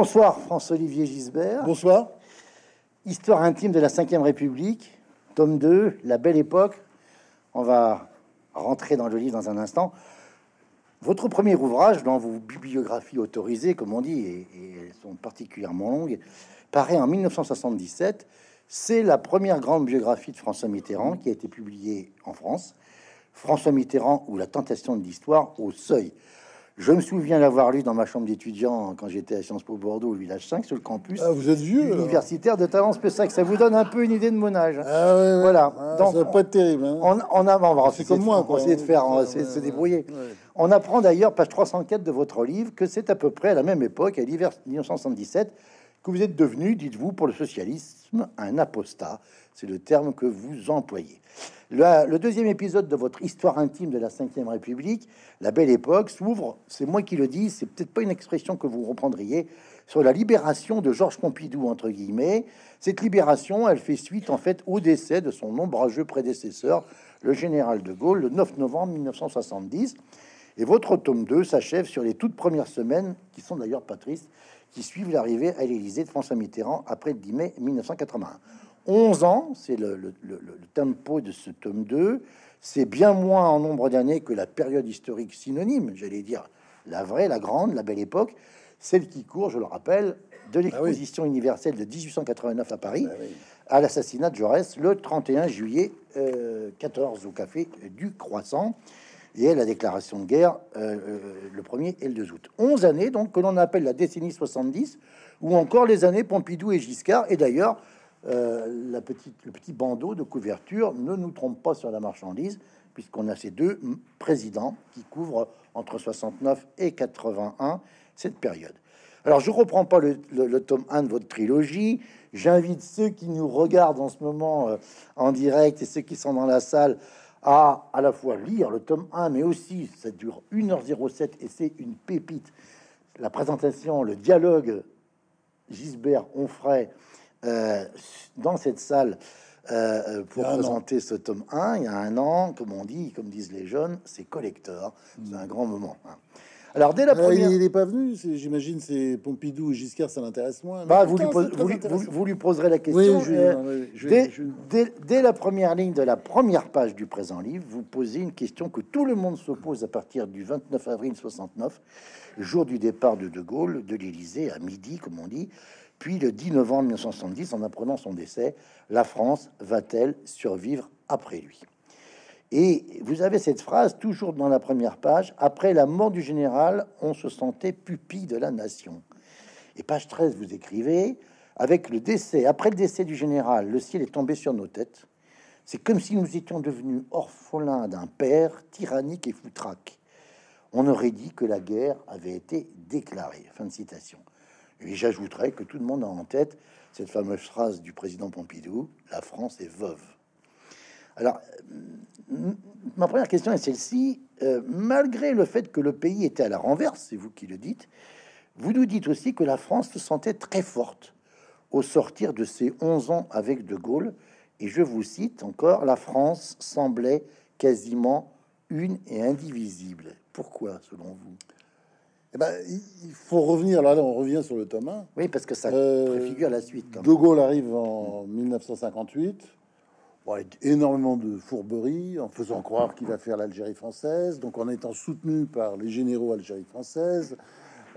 Bonsoir François-Olivier Gisbert. Bonsoir. Histoire intime de la Ve République, tome 2, La Belle Époque. On va rentrer dans le livre dans un instant. Votre premier ouvrage, dans vos bibliographies autorisées, comme on dit, et, elles sont particulièrement longues, paraît en 1977. C'est la première grande biographie de François Mitterrand qui a été publiée en France. François Mitterrand ou la tentation de l'histoire au seuil. Je me souviens l'avoir lu dans ma chambre d'étudiant quand j'étais à Sciences Po Bordeaux, au village 5, sur le campus ah, vous êtes vieux, universitaire de Talence-Pessac. Ça vous donne un peu une idée de mon âge. Ah, ouais, Voilà. Ah, Donc, ça va pas être terrible. Hein. On, on, on, c'est comme moi. On va essayer de faire, on va essayer de se débrouiller. On apprend d'ailleurs, page 304 de votre livre, que c'est à peu près à la même époque, à l'hiver 1977, que vous êtes devenu, dites-vous, pour le socialisme, un apostat. C'est le terme que vous employez. Le, deuxième épisode de votre histoire intime de la Ve République, La Belle Époque, s'ouvre, c'est moi qui le dis, c'est peut-être pas une expression que vous reprendriez, sur la libération de Georges Pompidou, entre guillemets. Cette libération, elle fait suite en fait au décès de son ombrageux prédécesseur, le général de Gaulle, le 9 novembre 1970. Et votre tome 2 s'achève sur les toutes premières semaines, qui sont d'ailleurs pas tristes, qui suivent l'arrivée à l'Élysée de François Mitterrand après le 10 mai 1981. 11 ans, c'est le, tempo de ce tome 2. C'est bien moins en nombre d'années que la période historique synonyme, j'allais dire la vraie, la grande, la belle époque, celle qui court, je le rappelle, de l'exposition universelle de 1889 à Paris ah à l'assassinat de Jaurès le 31 juillet 14 euh, au café du Croissant et la déclaration de guerre euh, euh, le 1er et le 2 août. 11 années donc que l'on appelle la décennie 70 ou encore les années Pompidou et Giscard et d'ailleurs euh, le petit bandeau de couverture ne nous trompe pas sur la marchandise, puisqu'on a ces deux présidents qui couvrent entre 69 et 81 cette période. Alors, je reprends pas le, tome 1 de votre trilogie. J'invite ceux qui nous regardent en ce moment en direct et ceux qui sont dans la salle à à la fois lire le tome 1, mais aussi, ça dure 1h07 et c'est une pépite. La présentation, le dialogue Gisbert-Onfray euh, dans cette salle euh, pour présenter ce tome 1, il y a un an, comme on dit, comme disent les jeunes, c'est collector. C'est un grand moment. Hein. Alors dès la euh, première, il n'est pas venu. J'imagine c'est Pompidou et Giscard, ça l'intéresse moins. Bah, vous, lui vous, lui poserez la question. dès, la première ligne de la première page du présent livre, vous posez une question que tout le monde se pose à partir du 29 avril 69, jour du départ de De Gaulle de l'Élysée à midi, comme on dit. Puis le 10 novembre 1970, en apprenant son décès, la France va-t-elle survivre après lui? Et vous avez cette phrase toujours dans la première page, après la mort du général, on se sentait pupille de la nation. Et page 13, vous écrivez, avec le décès, après le décès du général, le ciel est tombé sur nos têtes. C'est comme si nous étions devenus orphelins d'un père tyrannique et foutraque. On aurait dit que la guerre avait été déclarée. Fin de citation. Et j'ajouterais que tout le monde a en tête cette fameuse phrase du président Pompidou La France est veuve. Alors, ma première question est celle-ci. Euh, malgré le fait que le pays était à la renverse, c'est vous qui le dites, vous nous dites aussi que la France se sentait très forte au sortir de ses 11 ans avec De Gaulle. Et je vous cite encore La France semblait quasiment une et indivisible. Pourquoi, selon vous? Eh ben, il faut revenir, là, on revient sur le tome 1. Oui, parce que ça euh, préfigure la suite. De Gaulle arrive en 1958, avec énormément de fourberies, en faisant croire qu'il va faire l'Algérie française, donc en étant soutenu par les généraux Algérie française,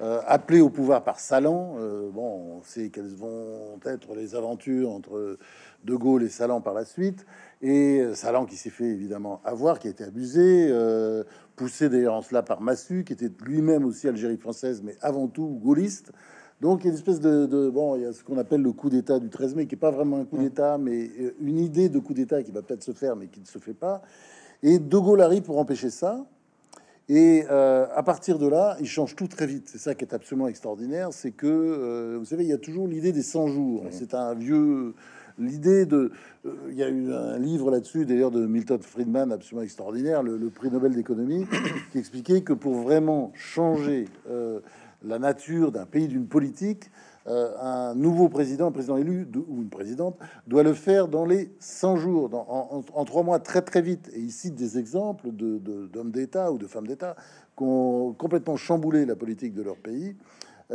euh, appelé au pouvoir par Salan. Euh, bon, on sait quelles vont être les aventures entre De Gaulle et Salan par la suite. Et Salan qui s'est fait évidemment avoir, qui a été abusé, euh, poussé d'ailleurs en cela par Massu, qui était lui-même aussi Algérie française, mais avant tout gaulliste. Donc il y a une espèce de, bon, il y a ce qu'on appelle le coup d'État du 13 mai, qui est pas vraiment un coup d'État, mais euh, une idée de coup d'État qui va peut-être se faire, mais qui ne se fait pas. Et De Gaulle arrive pour empêcher ça. Et euh, à partir de là, il change tout très vite. C'est ça qui est absolument extraordinaire, c'est que vous savez, il y a toujours l'idée des 100 jours. C'est un vieux l'idée de... Euh, il y a eu un livre là-dessus, d'ailleurs, de Milton Friedman, absolument extraordinaire, le, prix Nobel d'économie, qui expliquait que pour vraiment changer euh, la nature d'un pays, d'une politique, euh, un nouveau président, un président élu ou une présidente doit le faire dans les 100 jours, dans, en, trois mois, très très vite. Et il cite des exemples d'hommes de, d'État ou de femmes d'État qui ont complètement chamboulé la politique de leur pays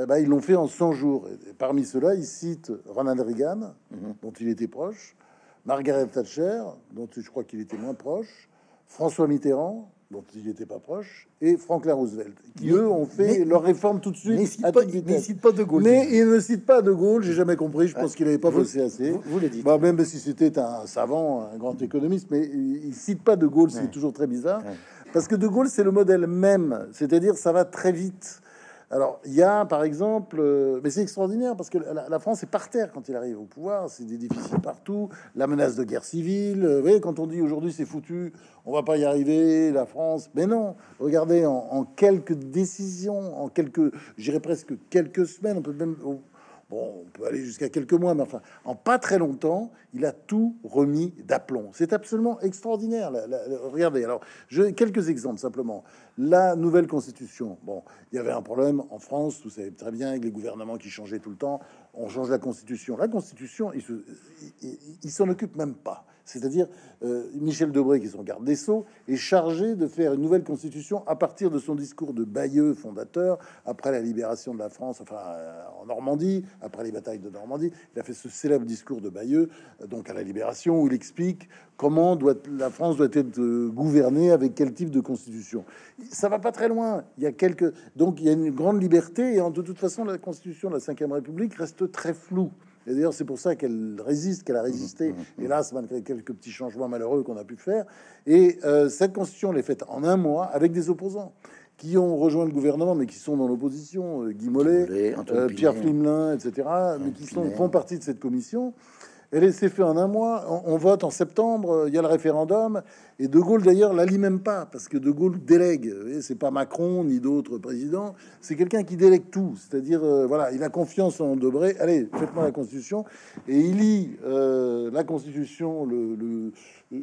bah, ils l'ont fait en 100 jours. Et parmi ceux-là, ils citent Ronald Reagan, mhm. dont il était proche, Margaret Thatcher, dont je crois qu'il était moins proche, François Mitterrand, dont il n'était pas proche, et Franklin Roosevelt, qui eux ont fait leur réforme tout de suite. Mais il ne cite pas De Gaulle. Mais il ne cite pas De Gaulle, j'ai jamais compris, je pense qu'il n'avait pas bossé assez. Vous, vous dites. Bah, même si c'était un savant, un grand économiste, mais il cite pas De Gaulle, c'est toujours très bizarre. Parce que De Gaulle, c'est le modèle même, c'est-à-dire ça va très vite. Alors, il y a, par exemple, euh, mais c'est extraordinaire parce que la, France est par terre quand il arrive au pouvoir. C'est des déficits partout, la menace de guerre civile. Vous voyez, quand on dit aujourd'hui c'est foutu, on va pas y arriver, la France. Mais non, regardez, en, quelques décisions, en quelques, j'irais presque quelques semaines, on peut même, Bon, on peut aller jusqu'à quelques mois, mais enfin, en pas très longtemps, il a tout remis d'aplomb. C'est absolument extraordinaire. regardez, alors, je, quelques exemples simplement. La nouvelle constitution. Bon, il y avait un problème en France, vous savez très bien, avec les gouvernements qui changeaient tout le temps. On change la constitution. La constitution, il s'en occupe même pas. C'est-à-dire, euh, Michel Debré, qui est son garde des Sceaux, est chargé de faire une nouvelle constitution à partir de son discours de Bayeux, fondateur, après la libération de la France, enfin, euh, en Normandie, après les batailles de Normandie. Il a fait ce célèbre discours de Bayeux, euh, donc à la libération, où il explique comment doit, la France doit être gouvernée avec quel type de constitution. Ça va pas très loin. Il y a quelques, donc il y a une grande liberté, et de toute façon, la constitution de la Ve République reste très floue. Et d'ailleurs, c'est pour ça qu'elle résiste, qu'elle a résisté, mmh, mmh, mmh. hélas, malgré quelques petits changements malheureux qu'on a pu faire. Et euh, cette constitution, elle est faite en un mois avec des opposants qui ont rejoint le gouvernement, mais qui sont dans l'opposition. Euh, Guy Mollet, euh, Pierre Flimelin, etc., mais qui sont, font partie de cette commission. Elle s'est fait en un mois. On, vote en septembre. Il y a le référendum. Et De Gaulle, d'ailleurs, l'allie même pas parce que De Gaulle délègue. C'est pas Macron ni d'autres présidents. C'est quelqu'un qui délègue tout. C'est-à-dire, euh, voilà, il a confiance en Debré. Allez, faites-moi la Constitution. Et il lit euh, la Constitution, le, euh,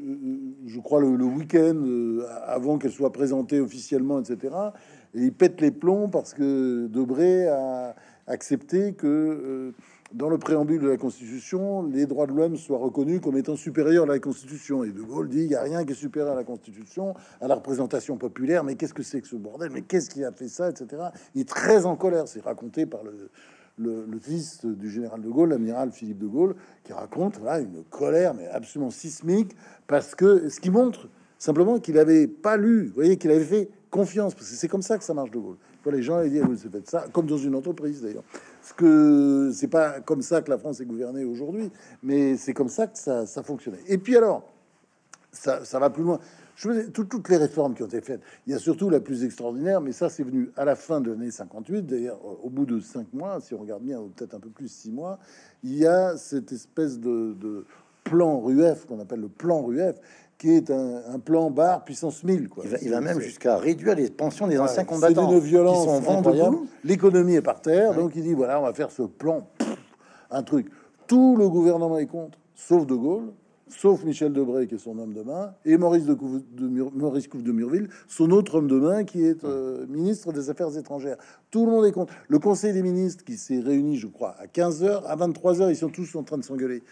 je crois, le, le week-end avant qu'elle soit présentée officiellement, etc. Et il pète les plombs parce que Debré a accepté que dans le préambule de la Constitution, les droits de l'homme soient reconnus comme étant supérieurs à la Constitution. Et De Gaulle dit il n'y a rien qui est supérieur à la Constitution, à la représentation populaire. Mais qu'est-ce que c'est que ce bordel? Mais qu'est-ce qui a fait ça, etc. Il est très en colère. C'est raconté par le, fils du général de Gaulle, l'amiral Philippe de Gaulle, qui raconte là une colère mais absolument sismique parce que ce qui montre simplement qu'il avait pas lu, vous voyez, qu'il avait fait confiance parce que c'est comme ça que ça marche de Gaulle. les gens ils disent c'est fait ça, comme dans une entreprise d'ailleurs. Ce que c'est pas comme ça que la France est gouvernée aujourd'hui, mais c'est comme ça que ça, fonctionnait. Et puis alors, ça, va plus loin. Je toutes les réformes qui ont été faites. Il y a surtout la plus extraordinaire, mais ça c'est venu à la fin de l'année 58, d'ailleurs au bout de cinq mois, si on regarde bien, peut-être un peu plus six mois, il y a cette espèce de plan RUF qu'on appelle le plan RUF, qui est un, plan bar puissance 1000. Quoi. Il, va, même jusqu'à réduire les pensions des anciens combattants. C'est une violence incroyable. L'économie est par terre, donc il dit voilà, on va faire ce plan, un truc. Tout le gouvernement est contre, sauf De Gaulle, sauf Michel Debré, qui est son homme de main, et Maurice, de, de Maurice Couve de Murville, son autre homme de main, qui est euh, ministre des Affaires étrangères. Tout le monde est contre. Le Conseil des ministres, qui s'est réuni, je crois, à 15h, à 23h, ils sont tous en train de s'engueuler.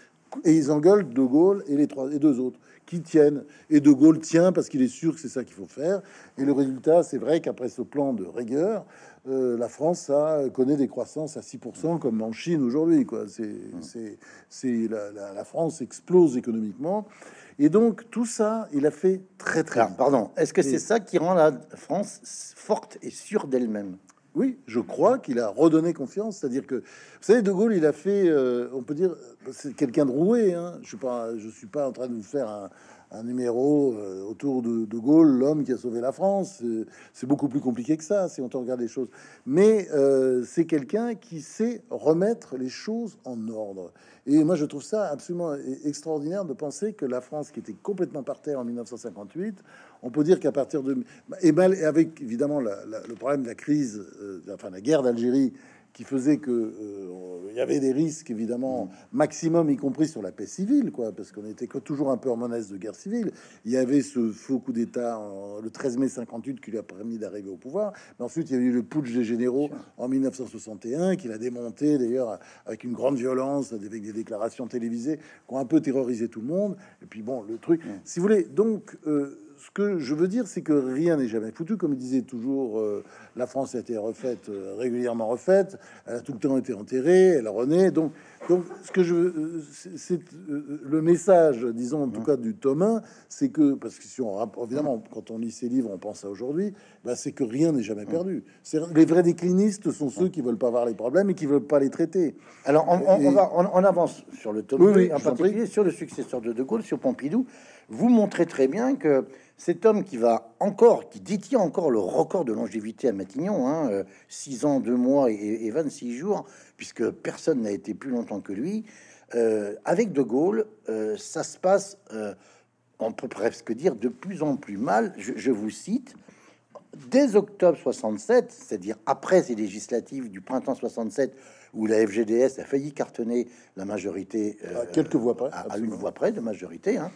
Et ils engueulent De Gaulle et les trois et deux autres qui tiennent. Et De Gaulle tient parce qu'il est sûr que c'est ça qu'il faut faire. Et le résultat, c'est vrai qu'après ce plan de rigueur, euh, la France a, connaît des croissances à 6% comme en Chine aujourd'hui. Quoi. C'est, c'est, la, la, France explose économiquement. Et donc tout ça, il a fait très très. pardon. Est-ce que c'est ça qui rend la France forte et sûre d'elle-même? Oui, je crois qu'il a redonné confiance. C'est-à-dire que, vous savez, De Gaulle, il a fait, euh, on peut dire, c'est quelqu'un de roué. Hein. Je suis pas, je suis pas en train de vous faire un, numéro euh, autour de Gaulle, l'homme qui a sauvé la France. C'est beaucoup plus compliqué que ça, si on te regarde les choses. Mais euh, c'est quelqu'un qui sait remettre les choses en ordre. Et moi, je trouve ça absolument extraordinaire de penser que la France, qui était complètement par terre en 1958, on peut dire qu'à partir de... Et avec évidemment le problème de la crise, euh, enfin la guerre d'Algérie, qui faisait que euh, il y avait des risques évidemment maximum, y compris sur la paix civile, quoi, parce qu'on était toujours un peu en menace de guerre civile. Il y avait ce faux coup d'État le 13 mai 58 qui lui a permis d'arriver au pouvoir. Mais ensuite, il y a eu le putsch des généraux en 1961 qu'il a démonté d'ailleurs avec une grande violence, avec des déclarations télévisées qui ont un peu terrorisé tout le monde. Et puis bon, le truc, si vous voulez, donc. Euh, ce que je veux dire, c'est que rien n'est jamais foutu. Comme il disait toujours, euh, la France a été refaite, euh, régulièrement refaite. Elle a tout le temps été enterrée, elle renaît. Donc, donc ce que je veux, c'est le message, disons en tout cas du tome 1, c'est que, parce que si on, évidemment, quand on lit ces livres, on pense à aujourd'hui, bah, c'est que rien n'est jamais perdu. Les vrais déclinistes sont ceux qui veulent pas voir les problèmes et qui veulent pas les traiter. Alors, on, va, on, avance sur le tome 2, en particulier sur le successeur de De Gaulle, sur Pompidou vous montrez très bien que cet homme qui va encore, qui détient encore le record de longévité à Matignon, hein, 6 euh, ans, 2 mois et, 26 jours, puisque personne n'a été plus longtemps que lui, euh, avec De Gaulle, euh, ça se passe, on peut presque dire, de plus en plus mal. Je, vous cite, dès octobre 67, c'est-à-dire après ces législatives du printemps 67, où la FGDS a failli cartonner la majorité, à quelques voix près, à, une voix près de majorité, hein,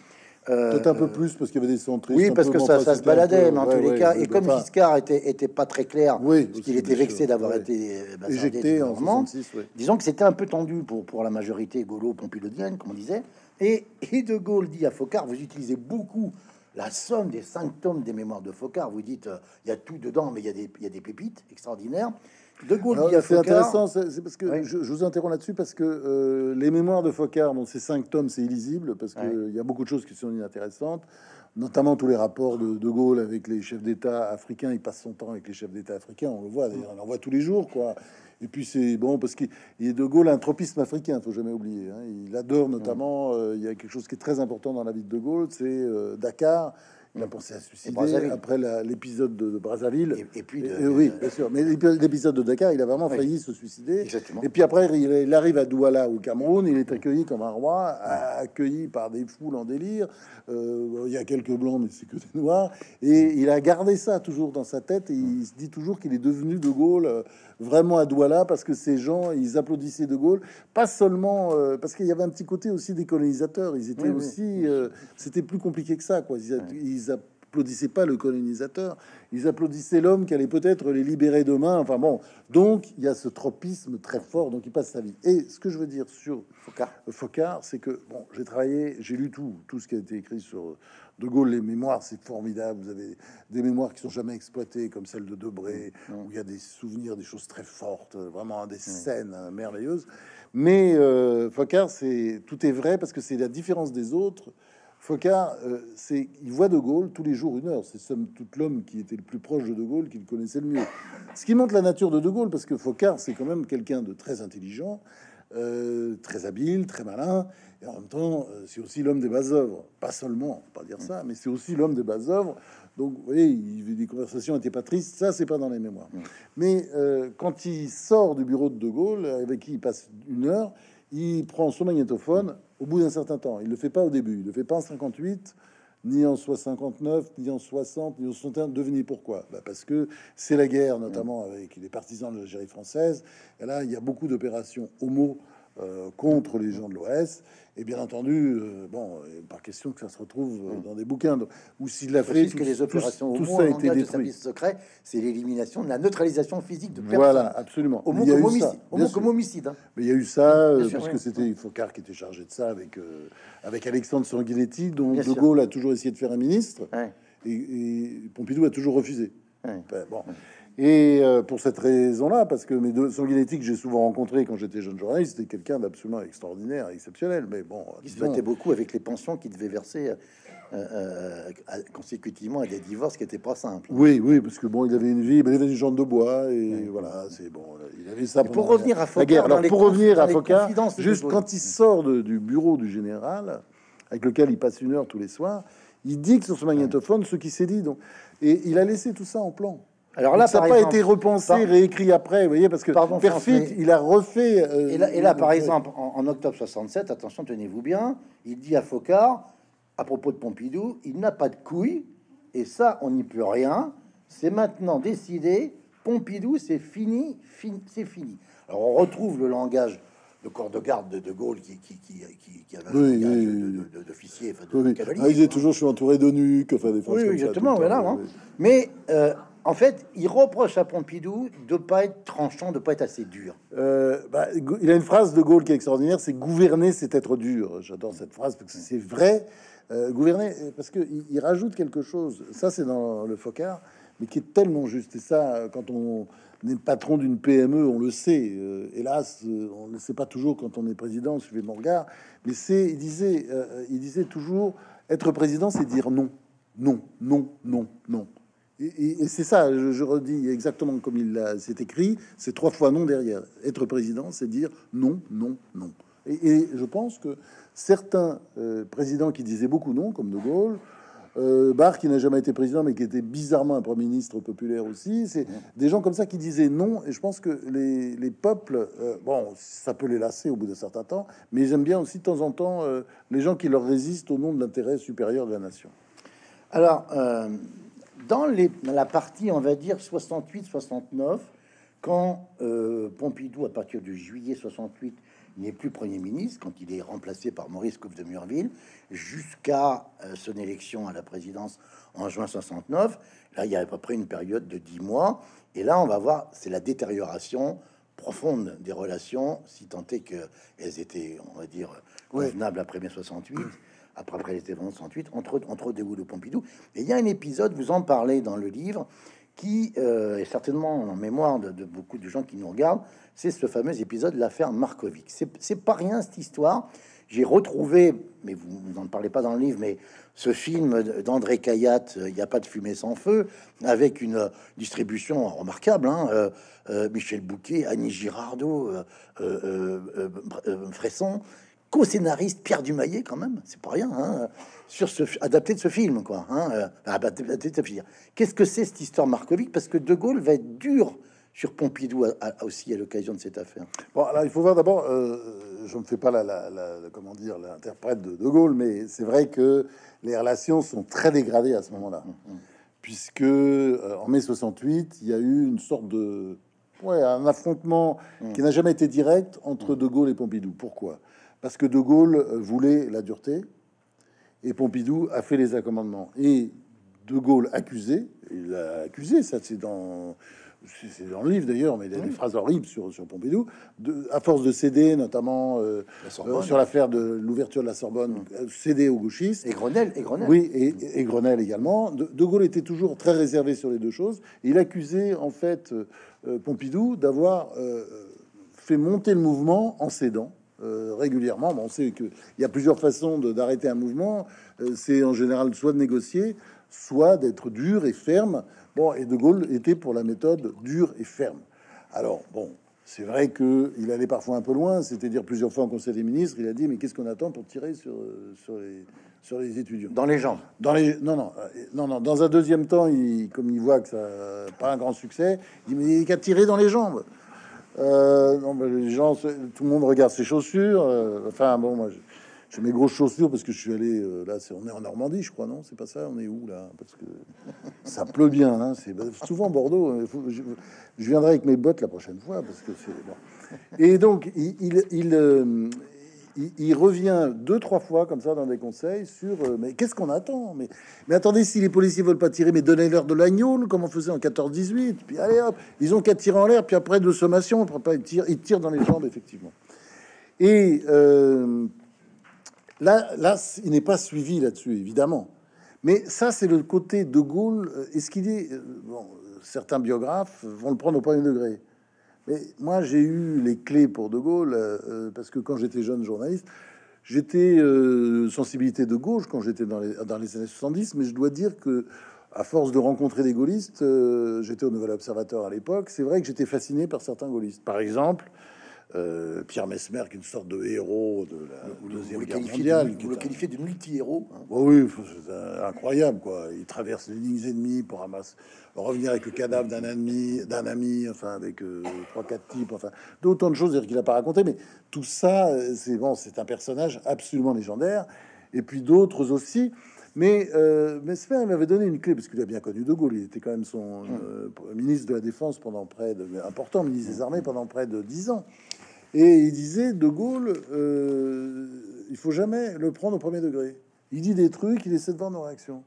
Peut-être un peu plus parce qu'il y avait des centristes. Oui, parce que ça, ça se baladait, mais en tous les cas. Et comme Giscard était, était pas très clair, oui, parce qu'il était vexé d'avoir été euh, éjecté en 66, disons que c'était un peu tendu pour, pour la majorité gaulo-pompidolienne, comme on disait. Et, et De Gaulle dit à Focard vous utilisez beaucoup la somme des cinq tomes des mémoires de Focard. Vous dites, euh, il y a tout dedans, mais y, il y a des pépites extraordinaires. De Gaulle C'est intéressant, c'est parce que je, vous interromps là-dessus parce que euh, les mémoires de Focard, bon, ces cinq tomes, c'est illisible parce qu'il y a beaucoup de choses qui sont inintéressantes, notamment tous les rapports de De Gaulle avec les chefs d'État africains. Il passe son temps avec les chefs d'État africains, on le voit d'ailleurs, on en voit tous les jours, quoi. Et puis c'est bon parce qu'il est De Gaulle un tropisme africain, faut jamais oublier. Hein. Il adore notamment, euh, il y a quelque chose qui est très important dans la vie de De Gaulle, c'est euh, Dakar il a pensé à se suicider après l'épisode de, Brazzaville. Et, puis, oui, bien sûr. Mais l'épisode de Dakar, il a vraiment failli se suicider. Exactement. Et puis après, il, arrive à Douala, au Cameroun. Il est accueilli comme un roi, accueilli par des foules en délire. Euh, il y a quelques blancs, mais c'est que des noirs. Et il a gardé ça toujours dans sa tête. Et il se dit toujours qu'il est devenu de Gaulle euh, vraiment à Douala parce que ces gens, ils applaudissaient de Gaulle. Pas seulement euh, parce qu'il y avait un petit côté aussi des colonisateurs. Ils étaient aussi. C'était plus compliqué que ça, quoi. ils applaudissaient pas le colonisateur, ils applaudissaient l'homme qui allait peut-être les libérer demain. Enfin bon, donc il y a ce tropisme très fort, donc il passe sa vie. Et ce que je veux dire sur Focard, c'est que bon, j'ai travaillé, j'ai lu tout, tout ce qui a été écrit sur De Gaulle, les mémoires, c'est formidable. Vous avez des mémoires qui sont jamais exploitées, comme celle de Debré, mmh. où il y a des souvenirs, des choses très fortes, vraiment des scènes euh, merveilleuses. Mais euh, Focard, c'est tout est vrai parce que c'est la différence des autres Focard, euh, c'est, il voit De Gaulle tous les jours une heure. C'est somme toute l'homme qui était le plus proche de De Gaulle qu'il connaissait le mieux. Ce qui montre la nature de De Gaulle, parce que Focard, c'est quand même quelqu'un de très intelligent, euh, très habile, très malin, et en même temps, euh, c'est aussi l'homme des bases œuvres. Pas seulement, pas dire ça, mais c'est aussi l'homme des bases œuvres. Donc, vous voyez, il, des conversations n'étaient pas tristes. Ça, c'est pas dans les mémoires. Mais quand il sort du bureau de De Gaulle, avec qui il passe une heure, il prend son magnétophone au bout d'un certain temps. Il le fait pas au début, il le fait pas en 58, ni en 59, ni en 60, ni en 61. Devenez pourquoi bah Parce que c'est la guerre, notamment avec les partisans de l'Algérie française. Et là, il y a beaucoup d'opérations homo contre les gens de l'Ouest. Et bien entendu, euh, bon, par question que ça se retrouve euh, dans des bouquins, ou s'il l'a fait, que les opérations tout, ça a été détruit. secret, c'est l'élimination de la neutralisation physique de personnes. Voilà, absolument. Au moins comme, homicide, au comme homicide. Hein. Mais il y a eu ça, parce que c'était Focard qui était chargé de ça avec, avec Alexandre Sanguinetti, dont De Gaulle a toujours essayé de faire un ministre, et, et, Pompidou a toujours refusé. bon. Et euh, pour cette raison-là, parce que mes deux sanguinetti que j'ai souvent rencontrés quand j'étais jeune journaliste, c'était quelqu'un d'absolument extraordinaire, exceptionnel. Mais bon, il se battait beaucoup avec les pensions qu'il devait verser euh, euh, consécutivement à des divorces qui n'étaient pas simples. Oui, oui, parce que bon, il avait une vie, il avait des jambes de bois et voilà, c'est bon. Il avait ça pour revenir à Focard, Alors pour revenir à Focard, juste quand il sort du bureau du général, avec lequel il passe une heure tous les soirs, il dit que sur ce magnétophone ce qui s'est dit. Donc, et il a laissé tout ça en plan. Alors là, ça n'a pas été repensé, réécrit après, vous voyez, parce que Pardon, Perfit, il a refait. Euh, et, là, et, là, par exemple, en, octobre 67, attention, tenez-vous bien, il dit à Focard, à propos de Pompidou, il n'a pas de couilles, et ça, on n'y peut rien. C'est maintenant décidé. Pompidou, c'est fini, c'est fini. Alors on retrouve le langage de corps de garde de De Gaulle qui, qui, qui, qui avait oui, un d'officier, de, de, de, cavalier. Ah, il est toujours, je suis entouré de nuques, enfin des Oui, exactement, voilà. Hein. Mais euh, En fait, il reproche à Pompidou de pas être tranchant, de pas être assez dur. Euh, bah, il a une phrase de Gaulle qui est extraordinaire, c'est gouverner, c'est être dur. J'adore cette phrase parce que c'est vrai. Euh, gouverner, parce que il, rajoute quelque chose. Ça, c'est dans le Focard, mais qui est tellement juste. Et ça, quand on est patron d'une PME, on le sait. Euh, hélas, on ne sait pas toujours quand on est président. Suivez mon regard. Mais c'est, il disait, il disait toujours, être président, c'est dire non, non, non, non, non. Et, c'est ça, je, redis exactement comme il s'est écrit, c'est trois fois non derrière. Être président, c'est dire non, non, non. Et, je pense que certains euh, présidents qui disaient beaucoup non, comme De Gaulle, euh, Barre qui n'a jamais été président, mais qui était bizarrement un premier ministre populaire aussi, c'est des gens comme ça qui disaient non. Et je pense que les, peuples, euh, bon, ça peut les lasser au bout d'un certain temps, mais j'aime bien aussi de temps en temps les gens qui leur résistent au nom de l'intérêt supérieur de la nation. Alors, dans, la partie, on va dire, 68-69, quand euh, Pompidou, à partir de juillet 68, n'est plus Premier ministre, quand il est remplacé par Maurice Coupe de Murville, jusqu'à euh, son élection à la présidence en juin 69, là, il y a à peu près une période de dix mois. Et là, on va voir, c'est la détérioration profonde des relations, si tant est qu'elles étaient, on va dire, convenables après mai 68 après, après les événements 68, entre, entre De Pompidou. Et il y a un épisode, vous en parlez dans le livre, qui euh, est certainement en mémoire de, beaucoup de gens qui nous regardent, c'est ce fameux épisode de l'affaire Markovic. C'est pas rien cette histoire. J'ai retrouvé, mais vous n'en parlez pas dans le livre, mais ce film d'André Cayatte, euh, Il n'y a pas de fumée sans feu, avec une distribution remarquable. Hein, euh, Michel Bouquet, Annie Girardot, Fresson, co-scénariste Pierre Dumayet, quand même, c'est pas rien, hein, sur ce adapté de ce film, quoi. Hein, euh, Qu'est-ce que c'est cette histoire Markovic? Parce que De Gaulle va être dur sur Pompidou aussi à l'occasion de cette affaire. Bon, alors il faut voir d'abord, euh, je ne fais pas la, comment dire l'interprète de De Gaulle, mais c'est vrai que les relations sont très dégradées à ce moment-là, mmh, mmh. puisque euh, en mai 68, il y a eu une sorte de ouais, un affrontement mmh. qui n'a jamais été direct entre De Gaulle et Pompidou. Pourquoi? Parce que De Gaulle euh, voulait la dureté et Pompidou a fait les accommodements. Et De Gaulle accusé, il a accusé, ça c'est dans, c'est dans le livre d'ailleurs, mais il y a des phrases horribles sur, sur Pompidou, de, à force de céder, notamment euh, euh, sur l'affaire de l'ouverture de la Sorbonne, céder aux gauchistes. Et Grenelle, et Grenelle. Oui, et, Grenelle également. De, Gaulle était toujours très réservé sur les deux choses. Il accusait en fait Pompidou d'avoir fait monter le mouvement en cédant. Euh, régulièrement. on sait qu'il y a plusieurs façons d'arrêter un mouvement. Euh, c'est en général soit de négocier, soit d'être dur et ferme. Bon, et De Gaulle était pour la méthode dure et ferme. Alors, bon, c'est vrai qu'il allait parfois un peu loin, c'est-à-dire plusieurs fois en Conseil des ministres, il a dit, mais qu'est-ce qu'on attend pour tirer sur, sur, les, sur les étudiants? Dans les jambes dans les, non, non, euh, non, non, dans un deuxième temps, il, comme il voit que ça pas un grand succès, il dit, mais il a tiré dans les jambes euh, non, mais les gens, tout le monde regarde ses chaussures. Euh, enfin, bon, moi, j'ai mes grosses chaussures parce que je suis allé euh, là. C'est, on est en Normandie, je crois, non C'est pas ça On est où là Parce que ça pleut bien. Hein, c'est bah, souvent Bordeaux. Je, viendrai avec mes bottes la prochaine fois parce que c'est bon. Et donc, il, il, revient deux, trois fois comme ça dans des conseils sur euh, mais qu'est-ce qu'on attend? Mais, mais attendez, si les policiers veulent pas tirer, mais donnez-leur de l'agneau, comme on faisait en 14-18. Puis allez hop, ils ont qu'à tirer en l'air, puis après de sommation, on pas, ils tirent, ils tirent dans les jambes, effectivement. Et euh, là, là, il n'est pas suivi là-dessus, évidemment. Mais ça, c'est le côté de Gaulle. Euh, est-ce qu'il est. Bon, certains biographes vont le prendre au premier degré. Mais moi, j'ai eu les clés pour De Gaulle euh, euh, parce que quand j'étais jeune journaliste, j'étais euh, sensibilité de gauche quand j'étais dans les, dans les années 70, mais je dois dire que à force de rencontrer des gaullistes, j'étais au Nouvel Observateur à l'époque, c'est vrai que j'étais fasciné par certains gaullistes. Par exemple, Pierre Mesmer, qui est une sorte de héros de la Deuxième Guerre mondiale. Vous le qualifiez de multi-héros. Hein. oui, c'est incroyable, quoi. Il traverse les lignes ennemies pour ramasser revenir avec le cadavre d'un ami, d'un ami, enfin avec euh, trois quatre types, enfin d'autant de choses qu'il n'a pas raconté, mais tout ça, euh, c'est bon, c'est un personnage absolument légendaire, et puis d'autres aussi. Mais euh, Mesmer m'avait donné une clé parce qu'il a bien connu De Gaulle. Il était quand même son mmh. euh, ministre de la Défense pendant près de important ministre des Armées pendant près de dix ans. Et il disait De Gaulle, il faut jamais le prendre au premier degré. Il dit des trucs, il essaie de voir nos réactions.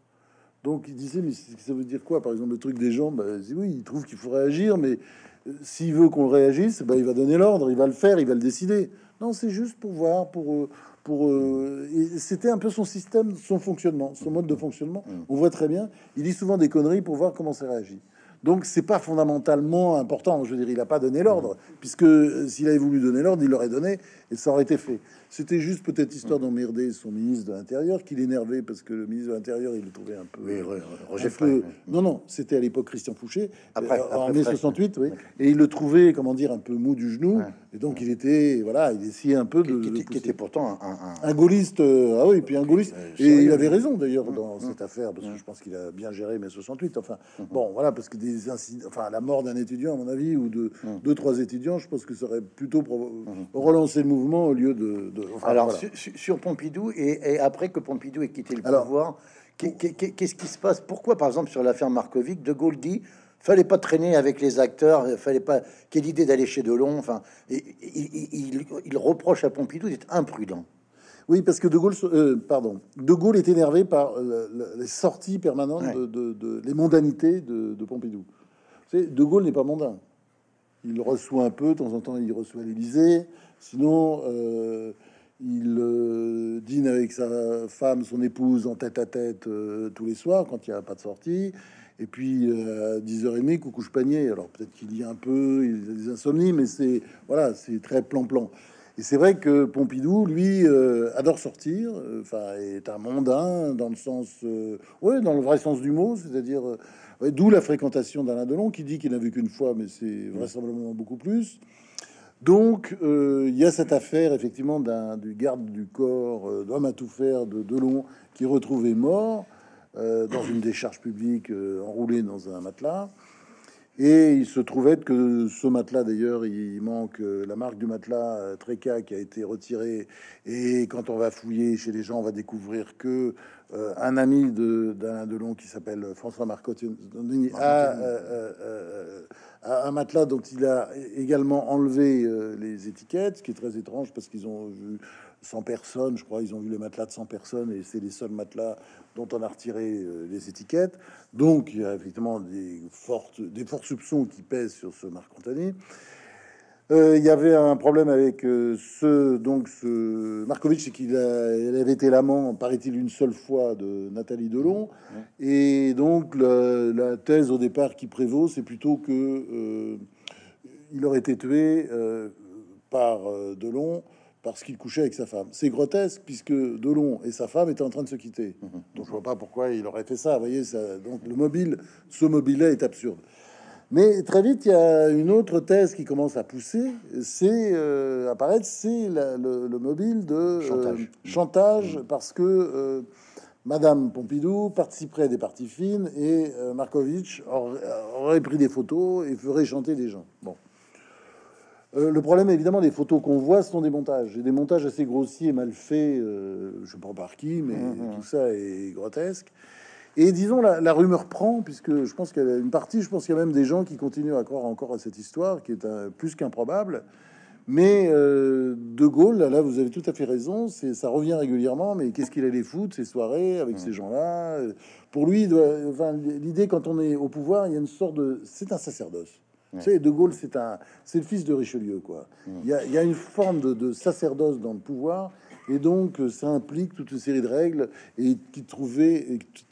Donc il disait, mais ça veut dire quoi Par exemple, le truc des gens, bah, oui, il trouve qu'il faut réagir, mais euh, s'il veut qu'on réagisse, bah, il va donner l'ordre, il va le faire, il va le décider. Non, c'est juste pour voir, pour... Euh, pour euh, c'était un peu son système, son fonctionnement, son mode de fonctionnement. Mm. On voit très bien. Il dit souvent des conneries pour voir comment ça réagit. Donc c'est pas fondamentalement important. Je veux dire, il n'a pas donné l'ordre, puisque s'il avait voulu donner l'ordre, il l'aurait donné et ça aurait été fait. C'était juste peut-être histoire d'emmerder son ministre de l'Intérieur, qui l'énervait parce que le ministre de l'Intérieur, il le trouvait un peu. Oui, Roger Non, non, c'était à l'époque Christian Fouché, après, euh, en mai 68, oui. Et il le trouvait, comment dire, un peu mou du genou. Et donc il était, voilà, il essayait un peu de. Qui, était pourtant un, un... gaulliste. Euh, ah oui, puis un gaulliste. et il avait raison d'ailleurs dans cette affaire, parce que je pense qu'il a bien géré mai 68. Enfin, bon, voilà, parce que des incidents, enfin, la mort d'un étudiant, à mon avis, ou de deux, trois étudiants, je pense que ça aurait plutôt relancé le mouvement au lieu de alors, sur, Pompidou, et, après que Pompidou ait quitté le pouvoir, qu'est-ce qui se passe? Pourquoi, par exemple, sur l'affaire Markovic, De Gaulle dit fallait pas traîner avec les acteurs, fallait pas quelle idée d'aller chez Delon. Enfin, il, reproche à Pompidou d'être imprudent. Oui, parce que De Gaulle, euh, pardon, De Gaulle est énervé par les sorties permanentes de, les mondanités de, Pompidou. de Gaulle n'est pas mondain. Il reçoit un peu, de temps en temps, il reçoit l'Élysée. Sinon, euh, il euh, dîne avec sa femme, son épouse, en tête à tête euh, tous les soirs quand il n'y a pas de sortie. Et puis euh, à 10h30, coucou panier. Alors peut-être qu'il y a un peu, il a des insomnies, mais c'est voilà, c'est très plan-plan. Et c'est vrai que Pompidou, lui, adore sortir. Enfin, est un mondain dans le sens, ouais, dans le vrai sens du mot, c'est-à-dire d'où la fréquentation d'Alain Delon, qui dit qu'il n'a vu qu'une fois, mais c'est vraisemblablement beaucoup plus. Donc, euh, il y a cette affaire, effectivement, du garde du corps, euh, d'homme à tout faire de Delon, qui est retrouvé mort euh, dans une décharge publique, enroulé dans un matelas. Et il se trouvait que ce matelas, d'ailleurs, il manque la marque du matelas Treca qui a été retiré. Et quand on va fouiller chez les gens, on va découvrir que un ami d'Alain Delon qui s'appelle François Marcotte a un matelas dont il a également enlevé euh, les étiquettes, ce qui est très étrange parce qu'ils ont vu 100 personnes, je crois, ils ont vu le matelas de 100 personnes et c'est les seuls matelas dont on a retiré euh, les étiquettes. Donc il y a effectivement des, fortes, des forts soupçons qui pèsent sur ce Marc Antony. Euh, il y avait un problème avec euh, ce donc ce Markovitch, c'est qu'il avait été l'amant, paraît-il, une seule fois de Nathalie Delon, et donc la, thèse au départ qui prévaut, c'est plutôt que euh, il aurait été tué par Delon parce qu'il couchait avec sa femme. C'est grotesque puisque Delon et sa femme étaient en train de se quitter. Mhm. Donc je vois pas pourquoi il aurait fait ça. Vous voyez, ça, donc le mobile, ce mobile-là est absurde. Mais très vite, il y a une autre thèse qui commence à pousser, c'est euh, apparaître, c'est le, mobile de euh, chantage, mmh. parce que euh, Madame Pompidou participerait à des parties fines et Markovitch aurait, pris des photos et ferait chanter des gens. Bon. le problème, évidemment, des photos qu'on voit sont des montages, et des montages assez grossiers, mal faits, je ne sais pas par qui, mais mmh, mmh. tout ça est grotesque. Et disons, la, rumeur prend, puisque je pense qu'il y a une partie, je pense qu'il y a même des gens qui continuent à croire encore à cette histoire, qui est plus qu'improbable. Mais euh, De Gaulle, là, vous avez tout à fait raison, c'est ça revient régulièrement. Mais qu'est-ce qu'il allait foutre ces soirées avec ces gens-là? Pour lui, enfin, l'idée quand on est au pouvoir, il y a une sorte de, c'est un sacerdoce. Vous savez, De Gaulle, c'est un, c'est le fils de Richelieu, quoi. Il, y a, il y a, une forme de, de sacerdoce dans le pouvoir et donc, euh, ça implique toute une série de règles et qui trouvait,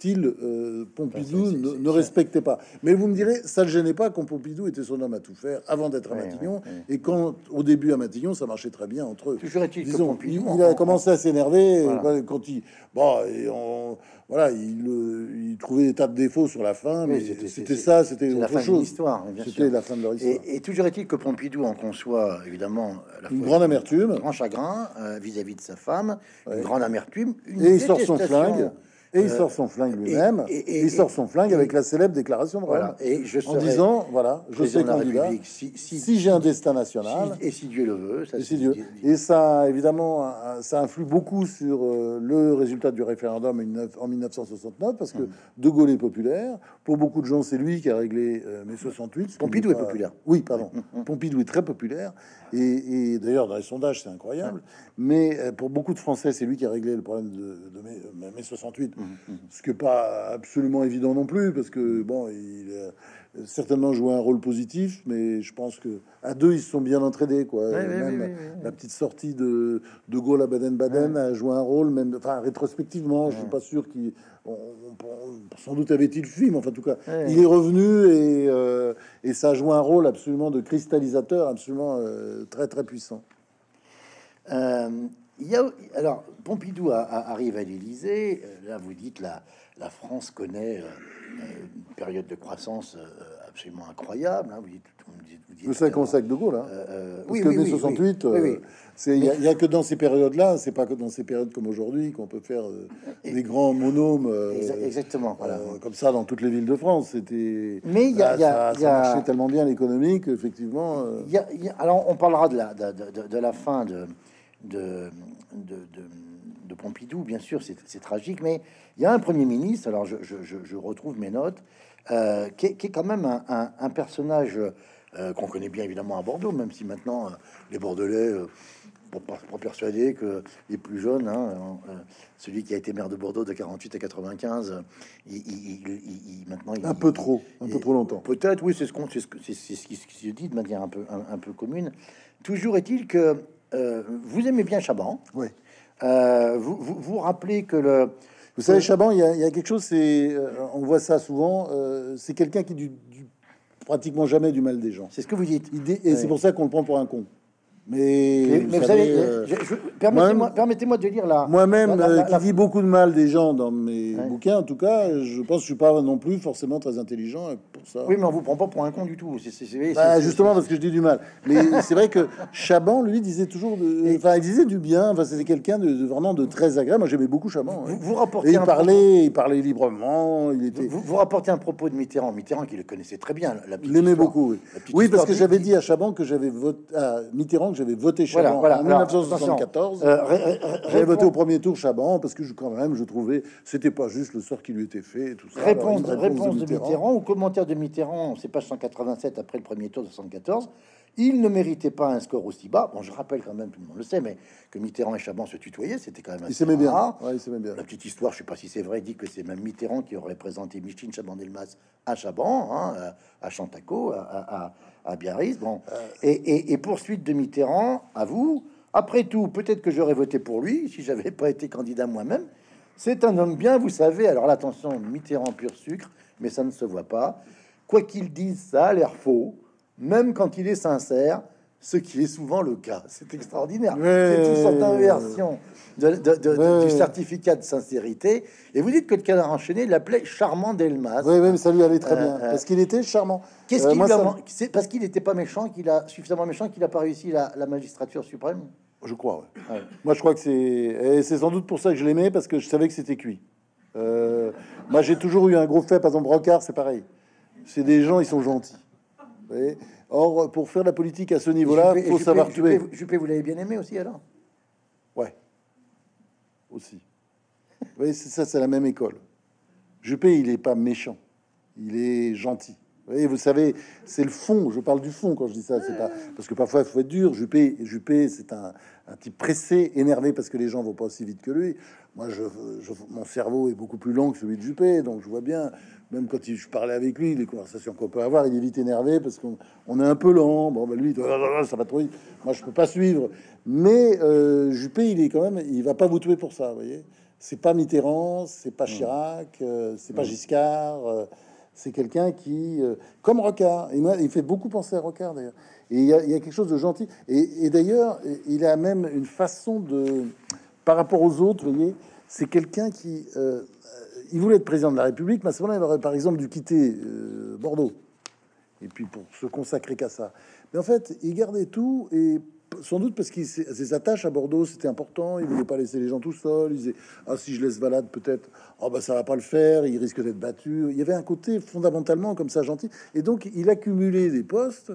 il euh, Pompidou ne, respectait pas. Mais vous me direz, ça ne gênait pas quand Pompidou était son homme à tout faire avant d'être à Matignon. Et quand, au début à Matignon, ça marchait très bien entre eux. Disons, il, il, a commencé à s'énerver quand il. Bon, et on voilà, il, euh, il, trouvait des tas de défauts sur la fin, mais c'était ça, c'était la fin de l'histoire. C'était la fin de leur histoire. Et, toujours est-il que Pompidou en conçoit évidemment la une grande amertume, un grand chagrin euh, vis-à-vis de sa femme, une grande amertume, une et il sort son flingue. Et il sort son flingue lui-même. Et, il sort son flingue avec la célèbre déclaration de Rome. Et je en disant voilà, je sais candidat. Si, si, si j'ai un destin national. et si Dieu le veut. Ça, et, si Dieu. et ça, évidemment, ça influe beaucoup sur euh, le résultat du référendum en 1969 parce que hum. De Gaulle est populaire. Pour beaucoup de gens, c'est lui qui a réglé euh, mai 68. Pompidou est, populaire. Oui, pardon. Hum, Pompidou est très populaire. Et, d'ailleurs, dans les sondages, c'est incroyable. Mais euh, pour beaucoup de Français, c'est lui qui a réglé le problème de, mai, 68 ce qui n'est pas absolument évident non plus, parce que bon, il a certainement joué un rôle positif, mais je pense que à deux, ils se sont bien entraînés, quoi. même la petite sortie de, de Gaulle à Baden-Baden a joué un rôle, même, enfin, rétrospectivement, je suis pas sûr qu'il, sans doute avait-il fui, mais enfin, en tout cas, il est revenu et, euh, et ça a joué un rôle absolument de cristallisateur, absolument euh, très très puissant. Euh, il y a, alors, Pompidou arrive à l'Élysée. Euh, là, vous dites la, la France connaît euh, une période de croissance absolument incroyable. Hein, vous dites, vous dites, vous savez de Gaulle, hein oui, Parce que 68, il n'y a, que dans ces périodes-là, c'est pas que dans ces périodes comme aujourd'hui qu'on peut faire des grands monômes. exactement. Voilà. comme ça, dans toutes les villes de France, c'était. Mais il y a, ça, marchait tellement bien l'économique, effectivement. alors, on parlera de la, de, de, de la fin de de, de, Pompidou, bien sûr, c'est tragique, mais il y a un Premier ministre, alors je, retrouve mes notes, euh, qui, est, quand même un, personnage euh, qu'on connaît bien évidemment à Bordeaux, même si maintenant euh, les Bordelais, pour pas, persuader que les plus jeunes, hein, celui qui a été maire de Bordeaux de 48 à 95, il, maintenant un peu trop, un peu trop longtemps. Peut-être, oui, c'est ce qu'on, c'est ce, ce, qui se dit de manière un peu, un peu commune. Toujours est-il que euh, vous aimez bien Chaban. Oui. Euh, vous, vous, vous rappelez que le. Vous savez, Chaban, il y, a quelque chose, c'est, euh, on voit ça souvent, c'est quelqu'un qui du, pratiquement jamais du mal des gens. C'est ce que vous dites. Et c'est pour ça qu'on le prend pour un con. Mais, vous, savez, euh, permettez-moi de lire là. Moi-même, euh, qui dis beaucoup de mal des gens dans mes bouquins, en tout cas, je pense que je suis pas non plus forcément très intelligent pour ça. Oui, mais on vous prend pas pour un con du tout. Bah, justement parce que je dis du mal. Mais c'est vrai que Chaban, lui, disait toujours, de... enfin, il disait du bien. Enfin, c'était quelqu'un de, vraiment de très agréable. Moi, j'aimais beaucoup Chaban. Vous, vous rapportez. il parlait, il parlait librement. Il était. Vous, vous, rapportez un propos de Mitterrand, Mitterrand qui le connaissait très bien. Il l'aimait beaucoup. Oui, oui parce que j'avais dit à Chaban que j'avais voté à Mitterrand j'avais voté Chaban en 1974. Euh, J'avais voté au premier tour Chaban parce que je, quand même je trouvais c'était pas juste le sort qui lui était fait. Tout ça. Réponse, réponse, de, Mitterrand. ou commentaire de Mitterrand, c'est page 187 après le premier tour de 74. Il ne méritait pas un score aussi bas. Bon, je rappelle quand même, tout le monde le sait, mais que Mitterrand et Chaban se tutoyaient, c'était quand même assez il bien. Ouais, bien. La petite histoire, je sais pas si c'est vrai, dit que c'est même Mitterrand qui aurait présenté Micheline Chaban-Delmas à Chaban, hein, à Chantaco, à, à, à Biarritz. Bon, et, poursuite de Mitterrand, à vous. Après tout, peut-être que j'aurais voté pour lui si j'avais pas été candidat moi-même. C'est un homme bien, vous savez. Alors attention, Mitterrand pur sucre, mais ça ne se voit pas. Quoi qu'il dise, ça a l'air faux même quand il est sincère, ce qui est souvent le cas. C'est extraordinaire. C'est une sorte d'inversion du certificat de sincérité. Et vous dites que le canard enchaîné l'appelait charmant Delmas. Oui, mais ça lui allait très bien. Euh, parce qu'il était charmant. Qu'est-ce euh, qu'il a... C'est parce qu'il n'était pas méchant, qu'il a suffisamment méchant qu'il n'a pas réussi la, magistrature suprême? Je crois, Moi, je crois que c'est... c'est sans doute pour ça que je l'aimais, parce que je savais que c'était cuit. Euh, moi, j'ai toujours eu un gros fait. Par exemple, Brocard, c'est pareil. C'est des gens, ils sont gentils. Or, pour faire la politique à ce niveau-là, il faut savoir tuer. Juppé, vous l'avez bien aimé aussi alors? Ouais. Aussi. oui, c'est ça, c'est la même école. Juppé, il est pas méchant, il est gentil. Vous, vous savez, c'est le fond. Je parle du fond quand je dis ça. C'est pas parce que parfois il faut être dur. Juppé, Juppé, c'est un, un, type pressé, énervé parce que les gens vont pas aussi vite que lui. Moi, je, mon cerveau est beaucoup plus long que celui de Juppé, donc je vois bien même quand je parlais avec lui, les conversations qu'on peut avoir, il est vite énervé parce qu'on on est un peu lent. Bon, ben lui, ça va trop vite. Moi, je peux pas suivre. Mais euh, Juppé, il est quand même, il va pas vous tuer pour ça, vous voyez. C'est pas Mitterrand, c'est pas Chirac, euh, c'est pas Giscard. Euh, c'est quelqu'un qui, comme Rocard, il, il fait beaucoup penser à Rocard d'ailleurs. Et il y, a, quelque chose de gentil. Et, d'ailleurs, il a même une façon de, par rapport aux autres, voyez, c'est quelqu'un qui il voulait être président de la République, mais à ce moment-là, il aurait par exemple dû quitter euh, Bordeaux. Et puis pour se consacrer qu'à ça. Mais en fait, il gardait tout et sans doute parce qu'il ses attaches à Bordeaux, c'était important. Il voulait pas laisser les gens tout seuls. Il disait ah si je laisse Valade peut-être oh bah ça va pas le faire. Il risque d'être battu. Il y avait un côté fondamentalement comme ça gentil. Et donc il accumulait des postes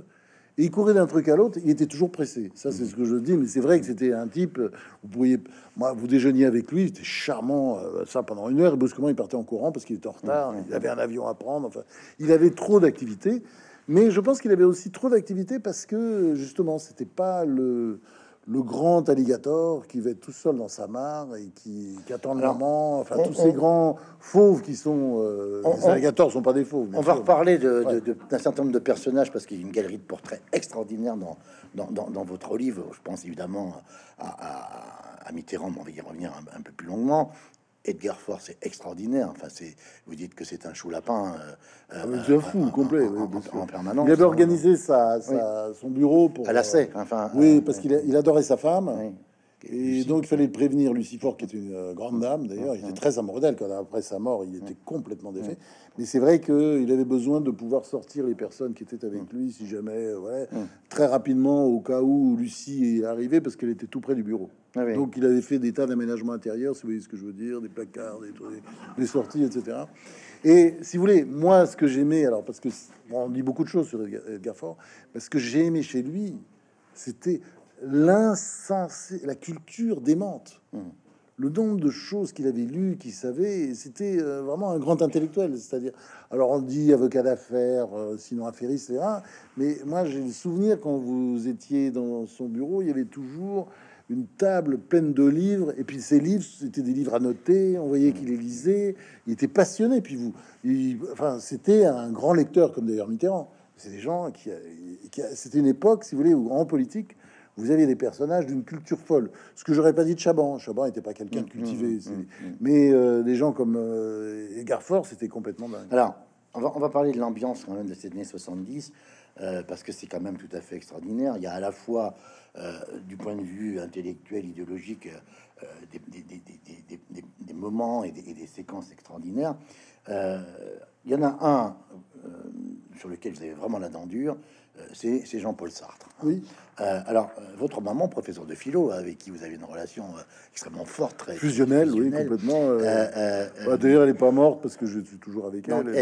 et il courait d'un truc à l'autre, il était toujours pressé. Ça, c'est ce que je dis, mais c'est vrai que c'était un type. Vous pourriez, moi, vous déjeuniez avec lui, c'était charmant, euh, ça pendant une heure. Et brusquement, il partait en courant parce qu'il était en retard. Il avait un avion à prendre. Enfin, il avait trop d'activités. Mais je pense qu'il avait aussi trop d'activités parce que justement, c'était pas le le grand alligator qui va être tout seul dans sa mare et qui, attend le moment. Enfin, tous ces grands fauves qui sont. Euh, les alligators sont pas des fauves. On va reparler d'un certain nombre de personnages parce qu'il y a une galerie de portraits extraordinaire dans, dans, dans, votre livre. Je pense évidemment à, à, Mitterrand, mais on va y revenir un, peu plus longuement. Edgar Faure, c'est extraordinaire. Enfin, c'est vous dites que c'est un chou lapin. Euh, ah, c'est fou, complet, en, permanence. Il avait organisé sa, son bureau pour. À la euh, enfin. Oui, parce qu'il il adorait sa femme. Et donc, il fallait prévenir Lucifort, qui est une euh, grande dame d'ailleurs. Il était très amoureux d'elle. Quand après sa mort, il était complètement défait. Mais c'est vrai qu'il avait besoin de pouvoir sortir les personnes qui étaient avec lui, si jamais, euh, ouais, très rapidement, au cas où Lucie est arrivée, parce qu'elle était tout près du bureau. Ah donc, il avait fait des tas d'aménagements intérieurs, si vous voyez ce que je veux dire, des placards, des, des sorties, etc. Et si vous voulez, moi, ce que j'aimais, alors parce que on dit beaucoup de choses sur Edgar Faure, mais ce que j'ai aimé chez lui, c'était l'insensé, la culture démente. Mmh. Le nombre de choses qu'il avait lues, qu'il savait, c'était euh, vraiment un grand intellectuel. C'est-à-dire, alors on dit avocat d'affaires, euh, sinon affairiste, etc. Mais moi, j'ai le souvenir quand vous étiez dans son bureau, il y avait toujours une table pleine de livres, et puis ces livres, c'était des livres annotés, on voyait qu'il les lisait, il était passionné, puis vous, enfin, c'était un grand lecteur, comme d'ailleurs Mitterrand. C'est des gens qui, qui c'était une époque, si vous voulez, où en politique, vous aviez des personnages d'une culture folle. Ce que j'aurais pas dit de Chaban. Chaban n'était pas quelqu'un de mm, cultivé. Mm, mm, mais euh, des gens comme euh, Edgar Faure, c'était complètement dingue. Alors, on va, on va parler de l'ambiance quand même de ces années 70, euh, parce que c'est quand même tout à fait extraordinaire. Il y a à la fois, du point de vue intellectuel, idéologique, des, des, moments et, des, séquences extraordinaires. il y en a un sur lequel vous avez vraiment la dent dure, c'est Jean-Paul Sartre. Oui. Euh, alors, euh, votre maman, professeur de philo, avec qui vous avez une relation euh, extrêmement forte, très fusionnelle, oui, complètement. Bah, d'ailleurs, elle n'est pas morte parce que je suis toujours avec elle.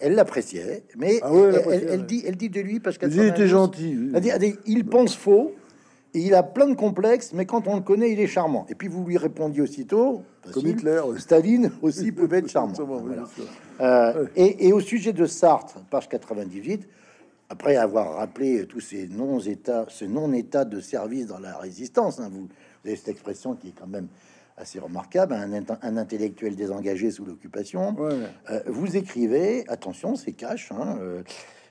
Elle, l'appréciait, mais ah elle, dit, elle dit de lui parce qu'elle était gentil. Elle dit, il pense faux. Et il a plein de complexes, mais quand on le connaît, il est charmant. Et puis vous lui répondiez aussitôt, comme Hitler, Staline aussi peut être charmant. et, et, au sujet de Sartre, page 98, après avoir rappelé tous ces non-états, ce non-état de service dans la résistance, hein, vous, avez cette expression qui est quand même assez remarquable, un, intellectuel désengagé sous l'occupation. Euh, vous écrivez, attention, c'est cash, hein, euh,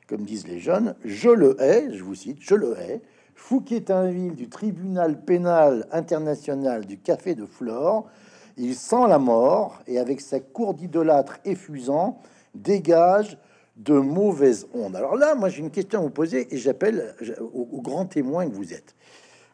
comme disent les jeunes, je le hais, je vous cite, je le hais. Fouquier-Tinville du tribunal pénal international du Café de Flore, il sent la mort et avec sa cour d'idolâtre effusant, dégage de mauvaises ondes. Alors là, moi j'ai une question à vous poser et j'appelle au, grand témoin que vous êtes.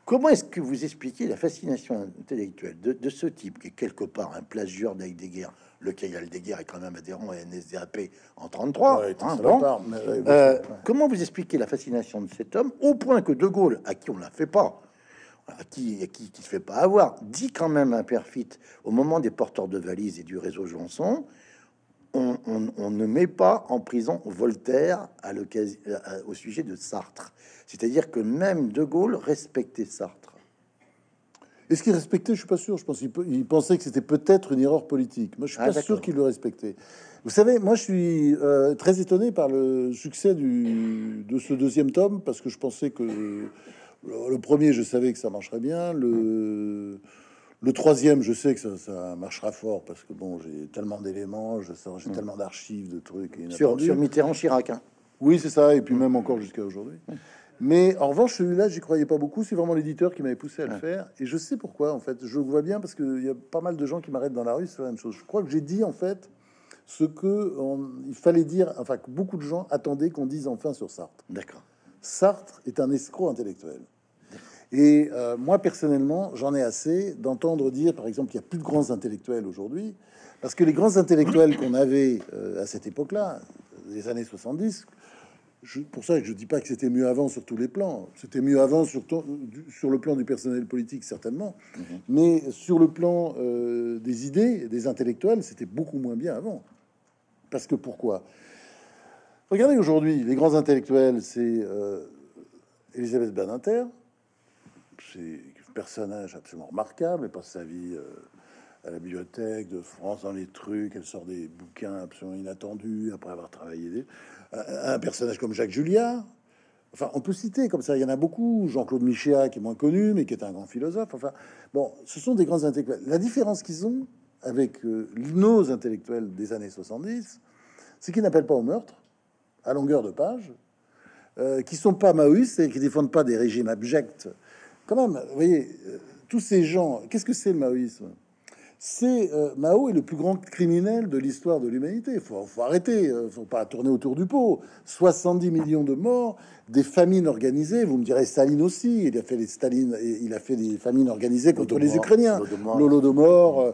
Comment est-ce que vous expliquez la fascination intellectuelle de, ce type, qui est quelque part un plagieur d'Heidegger, lequel Heidegger est quand même adhérent à NSDAP en 33 hein, euh, Comment vous expliquez la fascination de cet homme au point que De Gaulle, à qui on ne la fait pas, à qui, qui, qui se fait pas avoir, dit quand même un perfit au moment des porteurs de valises et du réseau Janson, on, ne met pas en prison Voltaire à au sujet de Sartre. C'est-à-dire que même De Gaulle respectait Sartre. Est-ce qu'il respectait? Je suis pas sûr. Je pense qu'il pensait que c'était peut-être une erreur politique. Moi, je suis ah, pas sûr qu'il le respectait. Vous savez, moi, je suis euh, très étonné par le succès du, de ce deuxième tome parce que je pensais que le premier, je savais que ça marcherait bien. Le le troisième, je sais que ça, marchera fort parce que bon, j'ai tellement d'éléments, je j'ai mm. tellement d'archives, de trucs. Sur, sur Mitterrand, Chirac. Hein. Oui, c'est ça, et puis mm. même encore jusqu'à aujourd'hui. Mm. Mais en revanche, celui-là, j'y croyais pas beaucoup. C'est vraiment l'éditeur qui m'avait poussé à le faire. Et je sais pourquoi, en fait. Je vois bien parce qu'il y a pas mal de gens qui m'arrêtent dans la rue, c'est la même chose. Je crois que j'ai dit, en fait, ce que il fallait dire, enfin, que beaucoup de gens attendaient qu'on dise enfin sur Sartre. D'accord. Sartre est un escroc intellectuel. Et euh, moi, personnellement, j'en ai assez d'entendre dire, par exemple, qu'il n'y a plus de grands intellectuels aujourd'hui, parce que les grands intellectuels qu'on avait euh, à cette époque-là, les années 70, pour ça, je dis pas que c'était mieux avant sur tous les plans. C'était mieux avant sur, sur le plan du personnel politique, certainement. Mhm. Mais sur le plan euh, des idées, des intellectuels, c'était beaucoup moins bien avant. Parce que pourquoi? Regardez aujourd'hui, les grands intellectuels, c'est Elisabeth Badinter, c'est un personnage absolument remarquable. Elle passe sa vie euh, à la bibliothèque de France dans les trucs. Elle sort des bouquins absolument inattendus après avoir travaillé. Un personnage comme Jacques Julliard, Enfin, on peut citer comme ça, il y en a beaucoup. Jean-Claude Michéa, qui est moins connu, mais qui est un grand philosophe. Enfin, bon, ce sont des grands intellectuels. La différence qu'ils ont avec euh, nos intellectuels des années 70, c'est qu'ils n'appellent pas au meurtre à longueur de page, euh, qui sont pas maoïstes et qui défendent pas des régimes abjects. Quand même, vous voyez, euh, tous ces gens, qu'est-ce que c'est le maoïsme? C'est euh, Mao est le plus grand criminel de l'histoire de l'humanité. Il faut, faut, arrêter, il faut pas tourner autour du pot. 70 millions de morts, des famines organisées. Vous me direz Staline aussi. Il a fait les Staline, il a fait des famines organisées contre les Ukrainiens. L'Holodomor, euh,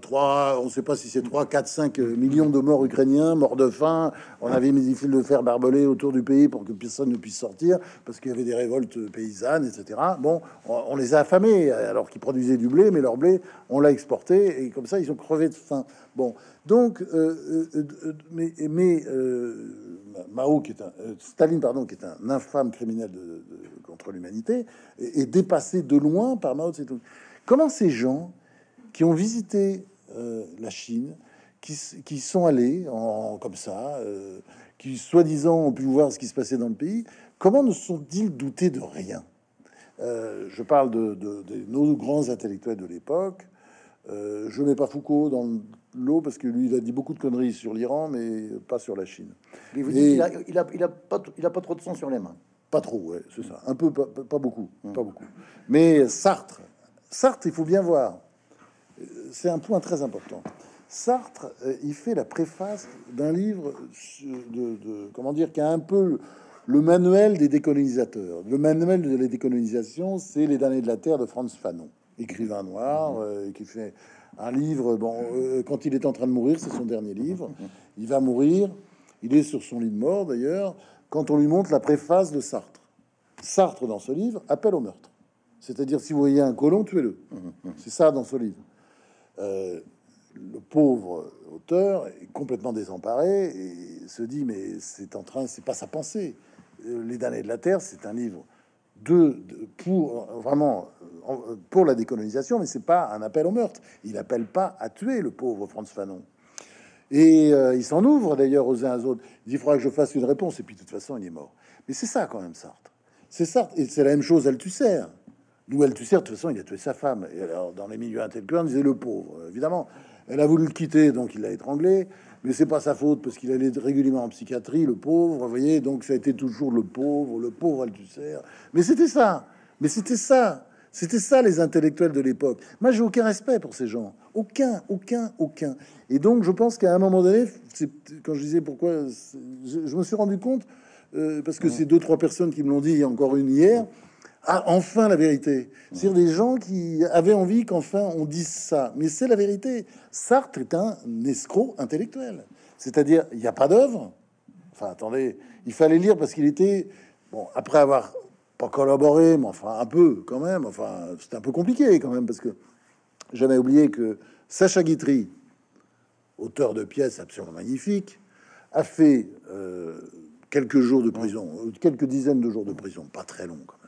3, on ne sait pas si c'est 3, 4, 5 millions de morts ukrainiens, morts de faim. On avait mis des fils de fer barbelés autour du pays pour que personne ne puisse sortir parce qu'il y avait des révoltes paysannes, etc. Bon, on, les a affamés alors qu'ils produisaient du blé, mais leur blé, on l'a exporté et comme ça, ils ont crevé de faim. Bon, donc, euh, euh, euh, mais, mais Mao, qui est un Staline, pardon, qui est un infâme criminel contre l'humanité, est, dépassé de loin par Mao Tse-tung. Comment ces gens qui ont visité euh, la Chine, qui, qui, sont allés en, comme ça, euh, qui soi-disant ont pu voir ce qui se passait dans le pays, comment ne sont-ils doutés de rien? Euh, Je parle de, de, nos grands intellectuels de l'époque. je mets pas Foucault dans l'eau parce que lui, il a dit beaucoup de conneries sur l'Iran, mais pas sur la Chine. Mais vous dites il a, il, a, il, a pas, il a pas trop de sang sur les mains. Pas trop, ouais, c'est ça. Un peu, pas, pas beaucoup, hum. pas beaucoup. Mais Sartre, Sartre, il faut bien voir c'est un point très important. Sartre, euh, il fait la préface d'un livre de, comment dire, qui a un peu le manuel des décolonisateurs. Le manuel de la décolonisation, c'est Les damnés de la terre de Franz Fanon, écrivain noir, euh, qui fait un livre. Bon, euh, quand il est en train de mourir, c'est son dernier livre. Il va mourir. Il est sur son lit de mort d'ailleurs. Quand on lui montre la préface de Sartre, Sartre dans ce livre appelle au meurtre. C'est-à-dire, si vous voyez un colon, tuez-le. C'est ça dans ce livre. Euh, le pauvre auteur est complètement désemparé et se dit mais c'est en train, c'est pas sa pensée. Euh, Les damnés de la terre, c'est un livre de, pour vraiment pour la décolonisation, mais c'est pas un appel au meurtre. Il appelle pas à tuer le pauvre Franz Fanon. Et euh, il s'en ouvre d'ailleurs aux uns aux autres. Il dit faudra que je fasse une réponse et puis de toute façon il est mort. Mais c'est ça quand même Sartre. C'est Sartre et c'est la même chose Althusser. D'où elle tu sais, de toute façon, il a tué sa femme. Et alors, dans les milieux intellectuels, on disait le pauvre. Évidemment, elle a voulu le quitter, donc il l'a étranglé. Mais c'est pas sa faute parce qu'il allait régulièrement en psychiatrie, le pauvre. Vous voyez, donc ça a été toujours le pauvre, le pauvre Althusser. Mais c'était ça. Mais c'était ça. C'était ça les intellectuels de l'époque. Moi, j'ai aucun respect pour ces gens. Aucun, aucun, aucun. Et donc, je pense qu'à un moment donné, quand je disais pourquoi, je, me suis rendu compte euh, parce que c'est deux trois personnes qui me l'ont dit, il y a encore une hier ah, enfin la vérité. C'est-à-dire des gens qui avaient envie qu'enfin on dise ça. Mais c'est la vérité. Sartre est un escroc intellectuel. C'est-à-dire, il n'y a pas d'œuvre. Enfin, attendez, il fallait lire parce qu'il était, bon, après avoir pas collaboré, mais enfin un peu quand même. Enfin, c'était un peu compliqué quand même parce que j'avais oublié que Sacha Guitry, auteur de pièces absolument magnifiques, a fait euh, quelques jours de prison, quelques dizaines de jours de prison, pas très long quand même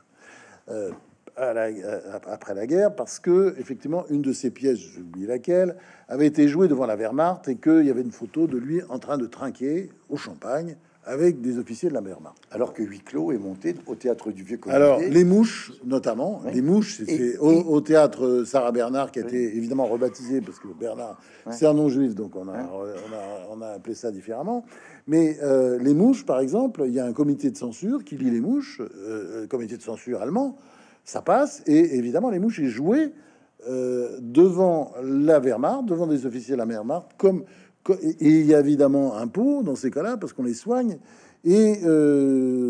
euh, euh, après la guerre parce que effectivement une de ses pièces, j'oublie laquelle, avait été jouée devant la Wehrmacht et qu'il y avait une photo de lui en train de trinquer au champagne avec des officiers de la Wehrmacht. Alors que huis clos est monté au théâtre du Vieux Colombier. Alors les mouches, notamment les mouches, c'est au, théâtre Sarah Bernard qui a été évidemment rebaptisé parce que Bernard c'est un nom juif, donc on a, on a, appelé ça différemment. Mais euh, les mouches, par exemple, il y a un comité de censure qui lit les mouches, euh, comité de censure allemand, ça passe, et évidemment, les mouches est joué euh, devant la Wehrmacht, devant des officiers de la Wehrmacht, comme, et il y a évidemment un pot dans ces cas-là, parce qu'on les soigne, et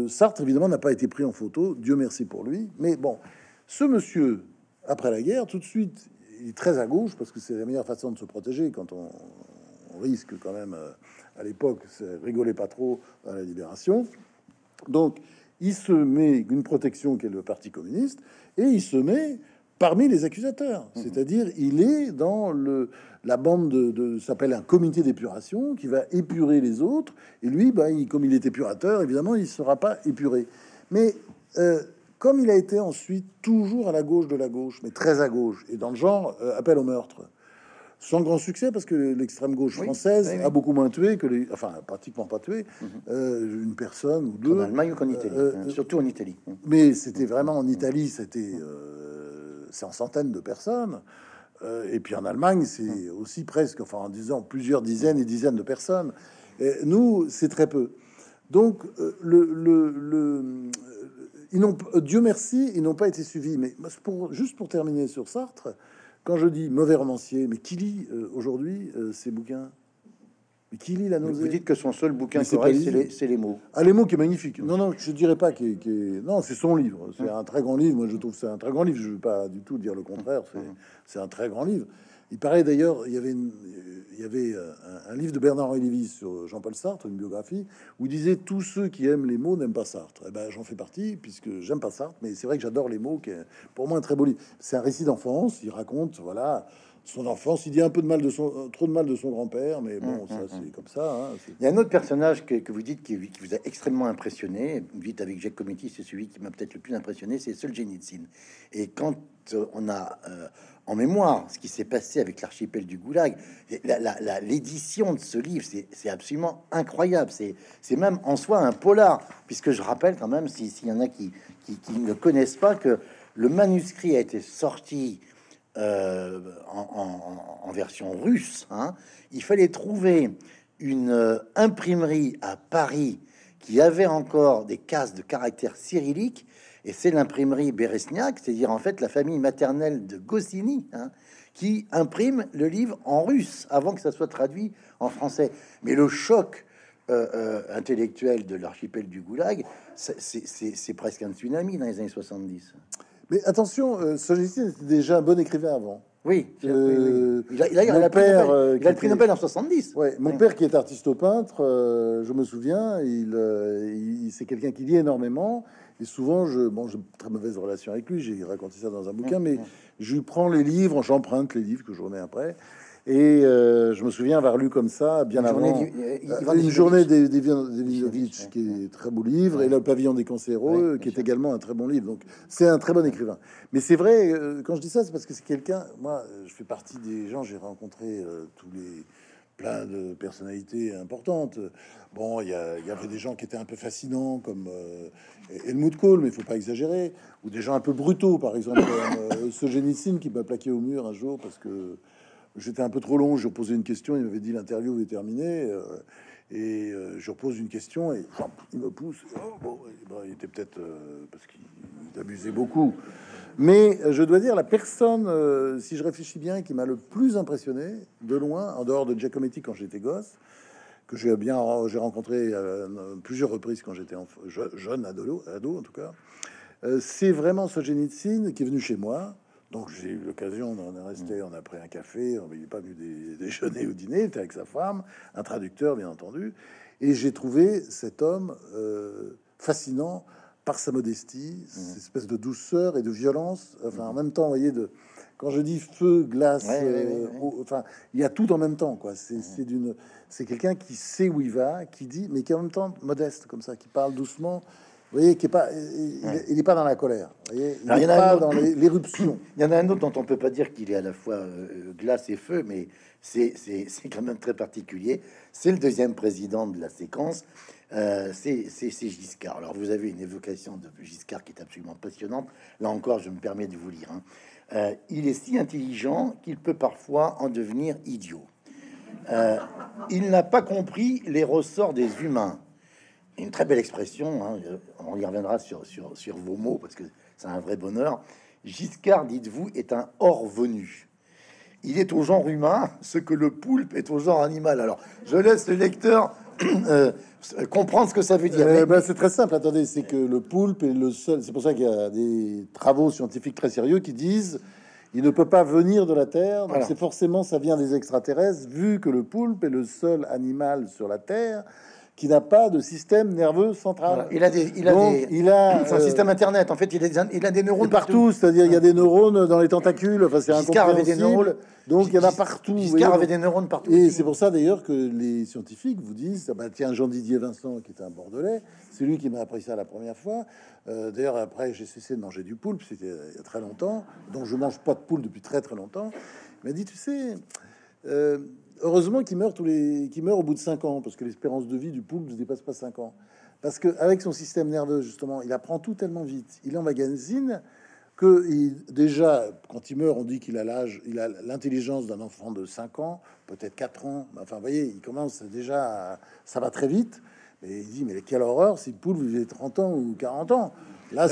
Sartre, évidemment, n'a pas été pris en photo, Dieu merci pour lui, mais bon, ce monsieur, après la guerre, tout de suite, il est très à gauche, parce que c'est la meilleure façon de se protéger quand on, risque quand même à l'époque, rigolait pas trop à la libération. Donc, il se met une protection qui est le Parti communiste et il se met parmi les accusateurs. Mhm. C'est-à-dire, il est dans le, la bande de, s'appelle un comité d'épuration qui va épurer les autres. Et lui, bah, comme il est épurateur, évidemment, il sera pas épuré. Mais euh, comme il a été ensuite toujours à la gauche de la gauche, mais très à gauche, et dans le genre euh, appel au meurtre, sans grand succès parce que l'extrême gauche française a beaucoup moins tué que les, enfin pratiquement pas tué mhm. euh, une personne ou deux. En Allemagne ou qu'en Italie, hein, surtout en Italie. Mais c'était vraiment en Italie, c'était c'est en centaines de personnes. et puis en Allemagne, c'est aussi presque, enfin en disant plusieurs dizaines et dizaines de personnes. Et nous, c'est très peu. Donc le, le, le ils n'ont, Dieu merci, ils n'ont pas été suivis. Mais pour, juste pour terminer sur Sartre, quand je dis mauvais romancier, mais qui lit euh, aujourd'hui euh, ces bouquins? Mais qui lit la nausée Vous dites que son seul bouquin correct, c'est les, mots. Ah, les mots qui est magnifique. Non, non, je dirais pas qu'il est... Non, c'est son livre. C'est un très grand livre. Moi, je trouve c'est un très grand livre. Je veux pas du tout dire le contraire. C'est un très grand livre. Il paraît d'ailleurs, il y avait, il y avait euh, un, livre de Bernard-Henri Lévy sur Jean-Paul Sartre, une biographie, où il disait tous ceux qui aiment les mots n'aiment pas Sartre. Et eh ben, j'en fais partie, puisque j'aime pas Sartre, mais c'est vrai que j'adore les mots, qui est pour moi un très beau livre. C'est un récit d'enfance, il raconte, voilà, son enfance. Il dit un peu de mal de son, euh, trop de mal de son grand-père, mais bon, mmh, ça mmh, c'est mmh. comme ça. Hein, il y a un autre personnage que, que vous dites qui, qui, vous a extrêmement impressionné. Vite avec Jacques Cometti, c'est celui qui m'a peut-être le plus impressionné, c'est Solzhenitsyn. Et quand euh, on a en mémoire ce qui s'est passé avec l'archipel du Goulag. L'édition de ce livre, c'est absolument incroyable. C'est même en soi un polar, puisque je rappelle quand même, s'il y en a qui, ne connaissent pas, que le manuscrit a été sorti euh, en, version russe. Hein. Il fallait trouver une euh, imprimerie à Paris qui avait encore des cases de caractère cyrillique et c'est l'imprimerie Beresniak, c'est-à-dire en fait la famille maternelle de Goscinny, hein, qui imprime le livre en russe avant que ça soit traduit en français. Mais le choc euh, intellectuel de l'archipel du Goulag, c'est presque un tsunami dans les années 70. Mais attention, euh, était déjà un bon écrivain avant. Oui, euh, Il, a, il, a, il, a, le père, Nobel, il a le prix Nobel en 70. Ouais, mon père qui est artiste peintre, je me souviens, il, il c'est quelqu'un qui lit énormément. Et souvent, je, bon, j'ai très mauvaise relation avec lui, j'ai raconté ça dans un bouquin, mais je lui prends les livres, j'emprunte les livres que je remets après. Et euh, je me souviens avoir lu comme ça, bien avant, euh, une journée des, des, qui est très beau livre, et Le Pavillon des cancéreux, qui est également un très bon livre. Donc, c'est un très bon écrivain. Mais c'est vrai, euh, quand je dis ça, c'est parce que c'est quelqu'un, moi, je fais partie des gens, j'ai rencontré tous les plein de personnalités importantes. Bon, il y, avait des gens qui étaient un peu fascinants, comme euh, Helmut Kohl, mais il faut pas exagérer, ou des gens un peu brutaux, par exemple, euh, ce génicine qui m'a plaqué au mur un jour parce que j'étais un peu trop long. Je posais une question, il m'avait dit l'interview est terminée, euh, et je repose une question et il me pousse. Oh, ben, il était peut-être parce qu'il abusait beaucoup. Mais euh, je dois dire, la personne, euh, si je réfléchis bien, qui m'a le plus impressionné, de loin, en dehors de Giacometti quand j'étais gosse, que j'ai bien j'ai rencontré euh, plusieurs reprises quand j'étais jeune, ado, ado en tout cas, c'est vraiment ce Solzhenitsyn qui est venu chez moi. Donc j'ai eu l'occasion, on est resté, on a pris un café, on n'est pas venu déjeuner ou dîner, il était avec sa femme, un traducteur bien entendu, et j'ai trouvé cet homme fascinant par sa modestie, mmh. cette espèce de douceur et de violence. Enfin, en même temps, vous voyez, de, quand je dis feu, glace, euh, enfin, il y a tout en même temps, quoi. C'est mmh. d'une, c'est quelqu'un qui sait où il va, qui dit, mais qui est en même temps modeste, comme ça, qui parle doucement. Vous voyez, qui est pas, il n'est pas dans la colère. il n'est pas dans l'éruption. Il y en a un autre dont on peut pas dire qu'il est à la fois euh, glace et feu, mais c'est quand même très particulier. C'est le deuxième président de la séquence. Euh, c'est Giscard. Alors, vous avez une évocation de Giscard qui est absolument passionnante. Là encore, je me permets de vous lire. Hein. Euh, il est si intelligent qu'il peut parfois en devenir idiot. Il n'a pas compris les ressorts des humains. Une très belle expression. Hein. On y reviendra sur, sur, sur vos mots parce que c'est un vrai bonheur. Giscard, dites-vous, est un hors venu. Il est au genre humain ce que le poulpe est au genre animal. Alors, je laisse le lecteur euh, comprendre ce que ça veut dire. Euh, ben, c'est très simple. Attendez, c'est que le poulpe est le seul. C'est pour ça qu'il y a des travaux scientifiques très sérieux qui disent il ne peut pas venir de la Terre. Donc c'est forcément ça vient des extraterrestres, vu que le poulpe est le seul animal sur la Terre qui n'a pas de système nerveux central. Il a des, il a des, il a un euh, système internet. En fait, il a des, il a des neurones partout. C'est-à-dire, il y a des neurones dans les tentacules. Enfin, c'est incompréhensible. Donc, il y en a partout. Giscard avait des neurones partout. Et c'est pour ça d'ailleurs que les scientifiques vous disent, ah bah, tiens, Jean-Didier Vincent, qui est un Bordelais, c'est lui qui m'a appris ça la première fois. Euh, d'ailleurs, après, j'ai cessé de manger du poulpe, c'était il y a très longtemps. Donc, je mange pas de poule depuis très très longtemps. Il m'a dit, tu sais, heureusement qu'il meurt tous les, meurt au bout de 5 ans, parce que l'espérance de vie du poulpe ne dépasse pas 5 ans. Parce que avec son système nerveux, justement, il apprend tout tellement vite. Il emmagasine que déjà, quand il meurt, on dit qu'il a l'âge, il a l'intelligence d'un enfant de 5 ans, peut-être 4 ans. Enfin, vous voyez, il commence déjà, ça va très vite. Et il dit, mais quelle horreur si le poule vivait 30 ans ou 40 ans. Là,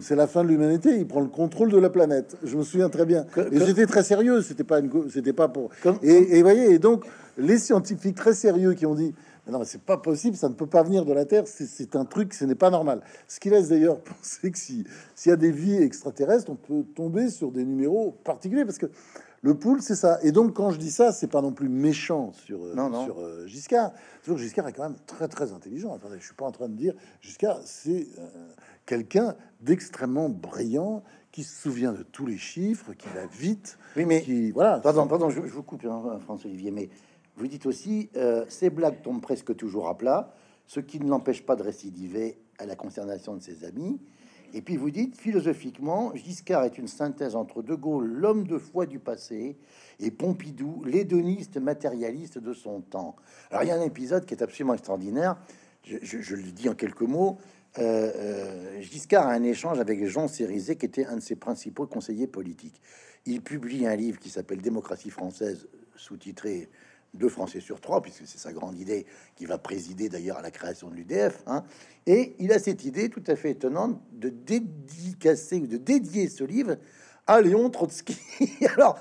c'est la fin de l'humanité. Il prend le contrôle de la planète. Je me souviens très bien. et j'étais très sérieux. C'était pas une, c'était pas pour. et, et voyez, et donc les scientifiques très sérieux qui ont dit non, c'est pas possible, ça ne peut pas venir de la Terre, c'est un truc, ce n'est pas normal. Ce qui laisse d'ailleurs penser que s'il y a des vies extraterrestres, on peut tomber sur des numéros particuliers, parce que le poule, c'est ça. Et donc, quand je dis ça, c'est pas non plus méchant sur, euh, sur euh, Giscard. Giscard est quand même très, très intelligent. Attendez, je suis pas en train de dire Giscard, c'est euh, quelqu'un d'extrêmement brillant qui se souvient de tous les chiffres, qui va vite. Oui, mais qui, voilà. Pardon, pardon, je, vous coupe, hein, François Olivier, mais vous dites aussi, euh, ces blagues tombent presque toujours à plat, ce qui ne l'empêche pas de récidiver à la consternation de ses amis. Et puis vous dites, philosophiquement, Giscard est une synthèse entre De Gaulle, l'homme de foi du passé, et Pompidou, l'hédoniste matérialiste de son temps. Alors il y a un épisode qui est absolument extraordinaire, je, le dis en quelques mots. Euh, euh, Giscard a un échange avec Jean Cérizet, qui était un de ses principaux conseillers politiques. Il publie un livre qui s'appelle Démocratie française, sous-titré deux Français sur trois, puisque c'est sa grande idée qui va présider d'ailleurs à la création de l'UDF. Hein. Et il a cette idée tout à fait étonnante de dédicacer ou de dédier ce livre à Léon Trotsky. Alors,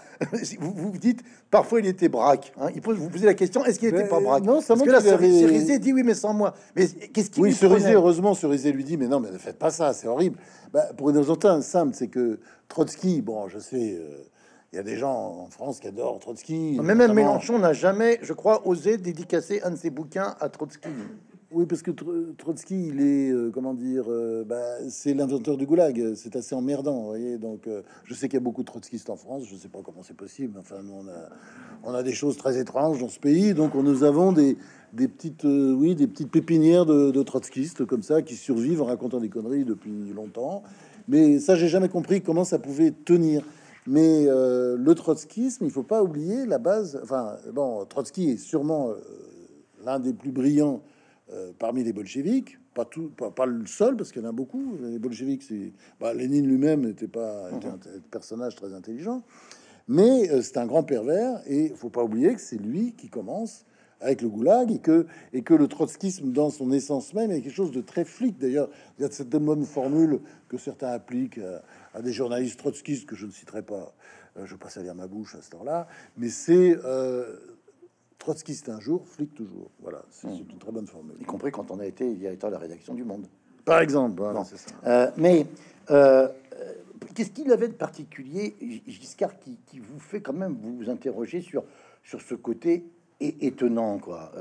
vous vous dites, parfois il était braque. Hein. Il pose, vous posez la question, est-ce qu'il n'était pas braque? Non, ça Parce que là, Cerisé dit oui, mais sans moi. Mais qu'est-ce qu'il Oui, Cerisé, heureusement, Cerisé lui dit, mais non, mais ne faites pas ça, c'est horrible. Bah, pour une raison simple, c'est que Trotsky, bon, je sais... Euh, il y a des gens en France qui adorent Trotsky. Mais même Mélenchon n'a jamais, je crois, osé dédicacer un de ses bouquins à Trotsky. Oui, parce que Trotsky, il est, euh, comment dire, euh, bah, c'est l'inventeur du goulag. C'est assez emmerdant, vous voyez. Donc, euh, je sais qu'il y a beaucoup de trotskistes en France. Je sais pas comment c'est possible. Enfin, on a, on a des choses très étranges dans ce pays. Donc, nous avons des, des petites, oui, des petites pépinières de, de, trotskistes comme ça qui survivent en racontant des conneries depuis longtemps. Mais ça, j'ai jamais compris comment ça pouvait tenir. Mais euh, le trotskisme, il faut pas oublier la base. Enfin, bon, Trotsky est sûrement euh, l'un des plus brillants euh, parmi les bolcheviks. Pas tout, pas, le seul, parce qu'il y en a beaucoup. Les bolcheviks, c'est bah, Lénine lui-même n'était pas mhm. un, personnage très intelligent, mais c'est un grand pervers. Et faut pas oublier que c'est lui qui commence avec le goulag et que, et que le trotskisme, dans son essence même, est quelque chose de très flic. D'ailleurs, il y a cette bonne formule que certains appliquent à des journalistes trotskistes que je ne citerai pas, euh, je passe à lire ma bouche à ce temps-là, mais c'est euh, trotskiste un jour, flic toujours. Voilà, c'est hmm. une très bonne formule. Y compris quand on a été directeur de la rédaction du Monde. Par exemple, euh, mais qu'est-ce qu'il avait de particulier, Giscard, qui, qui, vous fait quand même vous interroger sur, sur ce côté étonnant, quoi,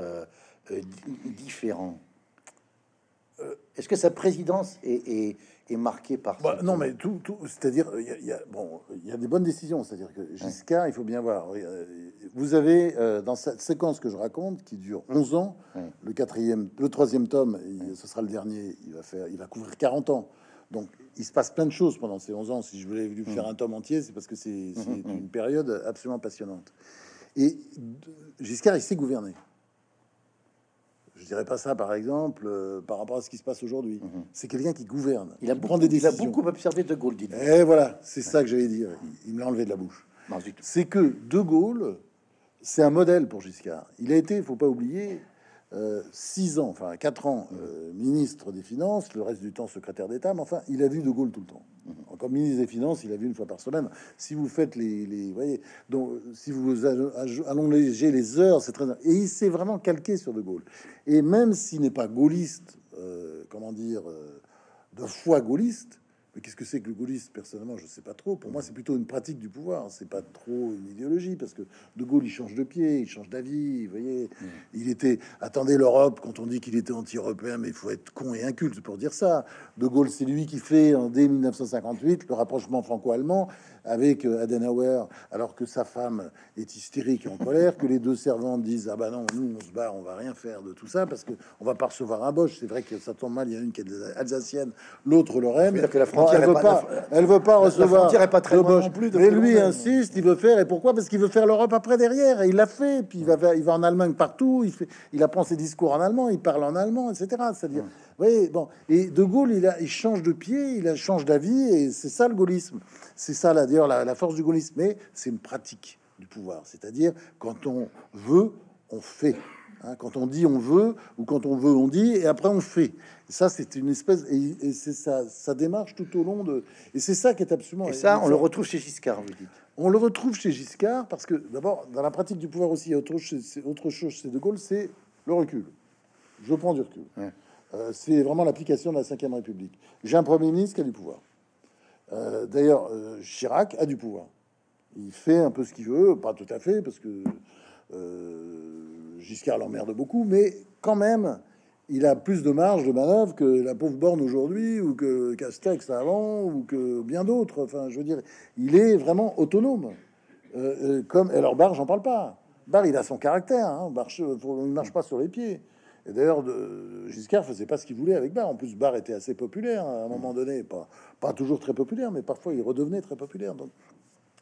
différent. Est-ce que sa présidence est est marqué par bah, non mais tout, tout c'est-à-dire il y, a bon il y a des bonnes décisions c'est-à-dire que Giscard il faut bien voir euh, vous avez euh, dans cette séquence que je raconte qui dure 11 ans le quatrième le troisième tome ce sera le dernier il va faire il va couvrir 40 ans. Donc il se passe plein de choses pendant ces 11 ans. Si je voulais lui faire mm. un tome entier c'est parce que c'est mm, mm, une période absolument passionnante et Giscard il sait gouverner je dirais pas ça, par exemple, euh, par rapport à ce qui se passe aujourd'hui. Mhm. C'est quelqu'un qui gouverne. Il a, beaucoup, des décisions. il a beaucoup observé De Gaulle. Dit Et voilà, c'est ça que j'allais dire. Il, me l'a enlevé de la bouche. C'est que De Gaulle, c'est un modèle pour Giscard. Il a été, il faut pas oublier, six ans, enfin quatre ans, euh, ministre des Finances, le reste du temps secrétaire d'État, mais enfin, il a vu De Gaulle tout le temps. Mhm. Comme ministre des Finances, il a vu une fois par semaine. Si vous faites les, les voyez, donc si vous allongez les heures, c'est très. Et il s'est vraiment calqué sur De Gaulle. Et même s'il n'est pas gaulliste, euh, comment dire, de foi gaulliste, qu'est-ce que c'est que le gaullisme? Personnellement, je sais pas trop. Pour moi, c'est plutôt une pratique du pouvoir. C'est pas trop une idéologie parce que De Gaulle, il change de pied, il change d'avis. Vous voyez, mmh. il était. Attendez l'Europe quand on dit qu'il était anti-européen, mais il faut être con et inculte pour dire ça. De Gaulle, c'est lui qui fait en dès 1958 le rapprochement franco-allemand avec euh, Adenauer, alors que sa femme est hystérique et en colère, que les deux servantes disent ah bah non, nous on se barre, on va rien faire de tout ça parce que on va pas recevoir un boche. C'est vrai que ça tombe mal, il y a une qui est alsacienne, l'autre Lorraine. Que la frontière elle veut pas, elle veut pas recevoir. La pas très non plus. Mais lui insiste, il veut faire et pourquoi? Parce qu'il veut faire l'Europe après derrière et il l'a fait. Puis il va, il va en Allemagne partout. Il fait, il apprend ses discours en allemand, il parle en allemand, etc. C'est-à-dire, oui, bon. Et De Gaulle, il, a, il change de pied, il a, change d'avis et c'est ça le gaullisme. C'est ça, d'ailleurs, la, la force du gaullisme. Mais c'est une pratique du pouvoir. C'est-à-dire, quand on veut, on fait. Hein, quand on dit on veut, ou quand on veut, on dit, et après on fait. ça, c'est une espèce, et, c'est ça, ça démarche tout au long de. Et c'est ça qui est absolument. Et ça, on le retrouve chez Giscard, vous dites. On le retrouve chez Giscard parce que, d'abord, dans la pratique du pouvoir aussi, autre chose, c'est autre chose chez De Gaulle, c'est le recul. Je prends du recul. Euh, c'est vraiment l'application de la Ve République. J'ai un Premier ministre qui a du pouvoir. Euh, d'ailleurs, euh, Chirac a du pouvoir. Il fait un peu ce qu'il veut, pas tout à fait, parce que Giscard l'emmerde beaucoup, mais quand même, il a plus de marge de manœuvre que la pauvre Borne aujourd'hui, ou que Castex avant, ou que bien d'autres. Enfin, je veux dire, il est vraiment autonome. Comme alors Barre, j'en parle pas. Barre, il a son caractère. Hein. Barre, marche pas sur les pieds. Et d'ailleurs, Giscard faisait pas ce qu'il voulait avec Barre. En plus, Barre était assez populaire hein, à un moment donné, pas, pas toujours très populaire, mais parfois il redevenait très populaire. Donc,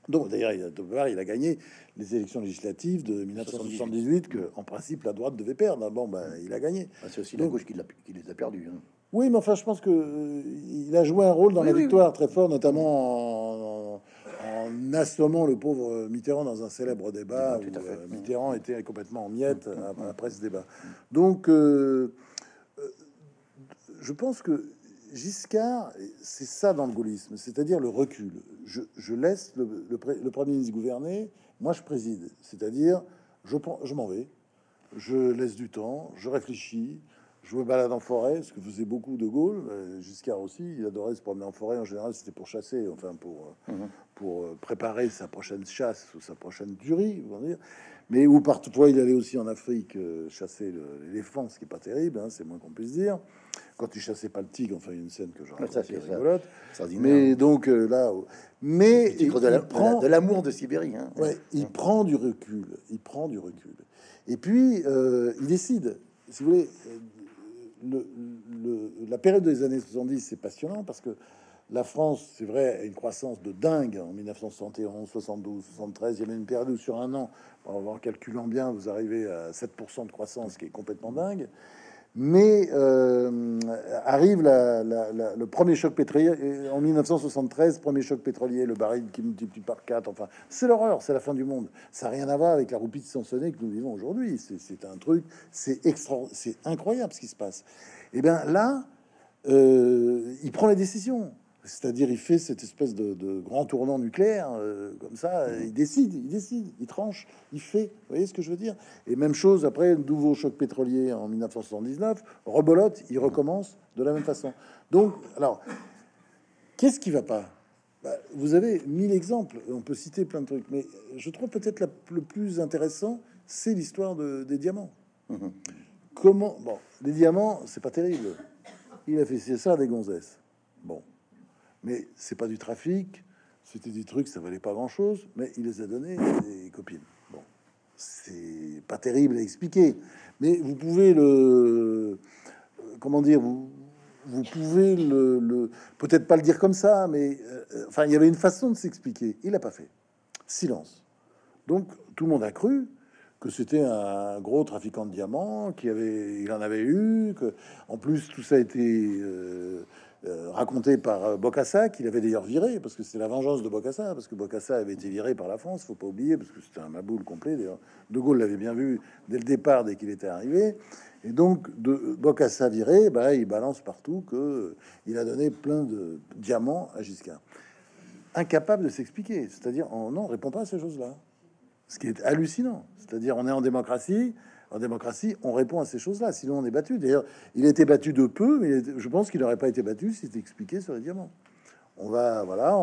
donc d'ailleurs, il, il a gagné les élections législatives de 1978 que, en principe, la droite devait perdre. Bon, ben, il a gagné. Ah, c'est aussi la gauche qui, les a perdus. Hein. Oui, mais enfin, je pense que euh, il a joué un rôle dans la victoire très fort, notamment en, assommant le pauvre Mitterrand dans un célèbre débat où euh, Mitterrand était complètement en miettes mm, mm, après ce débat. Donc, euh, je pense que Giscard, c'est ça dans le gaullisme, c'est-à-dire le recul. Je, laisse le, Premier ministre gouverner, moi je préside, c'est-à-dire je, je m'en vais, je laisse du temps, je réfléchis, je me balade en forêt, ce que faisait beaucoup de Gaulle, euh, Giscard aussi, il adorait se promener en forêt, en général c'était pour chasser, enfin pour, euh, mhm. pour euh, préparer sa prochaine chasse ou sa prochaine tuerie, on va dire. Mais où parfois il allait aussi en Afrique chasser l'éléphant, ce qui est pas terrible, hein, c'est moins qu'on puisse dire quand il chassait pas le tigre, enfin une scène que j'en rigolote. Mais donc euh, là, mais il, prend de l'amour de Sibérie. Hein. Ouais, il prend du recul, il prend du recul. Et puis euh, il décide. Si vous voulez, la période des années 70, c'est passionnant parce que la France, c'est vrai, a une croissance de dingue en 1971, 72, 73. Il y avait une période où sur un an, en calculant bien, vous arrivez à 7% de croissance, qui est complètement dingue. Mais euh, arrive le premier choc pétrolier en 1973, premier choc pétrolier, le baril qui multiplie par 4. Enfin, c'est l'horreur, c'est la fin du monde. Ça n'a rien à voir avec la roupie de sansonnée que nous vivons aujourd'hui. C'est un truc, c'est extra, c'est incroyable ce qui se passe. Et bien là, euh, il prend la décision. C'est-à-dire, il fait cette espèce de, grand tournant nucléaire, euh, comme ça, il décide, il décide, il tranche, il fait. Vous voyez ce que je veux dire? Et même chose après, un nouveau choc pétrolier en 1979, rebolote, il recommence de la même façon. Donc, alors, qu'est-ce qui va pas? Bah, Vous avez mille exemples, on peut citer plein de trucs, mais je trouve peut-être le plus intéressant, c'est l'histoire des diamants. Mhm. Comment Bon, les diamants, c'est pas terrible. Il a fait ça des gonzesses. Mais c'est pas du trafic, c'était des trucs, ça valait pas grand chose, mais il les a donnés à des copines. Bon, c'est pas terrible à expliquer, mais vous pouvez le. Comment dire vous, pouvez le, peut-être pas le dire comme ça, mais euh, enfin, il y avait une façon de s'expliquer. Il n'a pas fait. Silence. Donc tout le monde a cru que c'était un gros trafiquant de diamants, qui avait, il en avait eu, que en plus tout ça a été euh, euh, raconté par euh, Bocassa, qu'il avait d'ailleurs viré, parce que c'était la vengeance de Bocassa, parce que Bocassa avait été viré par la France, faut pas oublier, parce que c'était un maboule complet. D'ailleurs, De Gaulle l'avait bien vu dès le départ, dès qu'il était arrivé. Et donc, de Bocassa viré, bah, il balance partout que euh, il a donné plein de diamants à Giscard. Incapable de s'expliquer, c'est-à-dire, on, non, répond pas à ces choses-là. Ce qui est hallucinant. C'est-à-dire, on est en démocratie, en démocratie, on répond à ces choses-là. Sinon, on est battu. D'ailleurs, il a été battu de peu, mais je pense qu'il n'aurait pas été battu si c'était expliqué sur les diamants. On va, voilà,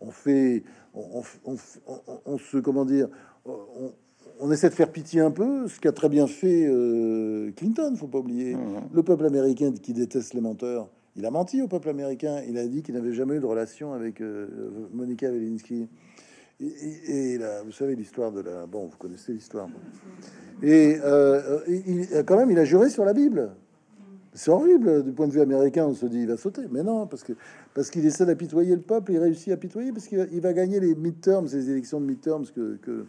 on, fait, on, se, comment dire, on, essaie de faire pitié un peu, ce qu'a très bien fait euh, Clinton, faut pas oublier. Mmh. Le peuple américain qui déteste les menteurs Il a menti au peuple américain. Il a dit qu'il n'avait jamais eu de relation avec euh, Monica Lewinsky. Et, vous savez l'histoire de la. Bon, vous connaissez l'histoire. Et euh, il, quand même, il a juré sur la Bible. C'est horrible du point de vue américain. On se dit il va sauter, mais non, parce que parce qu'il essaie d'apitoyer le peuple. Il réussit à apitoyer parce qu'il va gagner les midterms, les élections de midterms que, que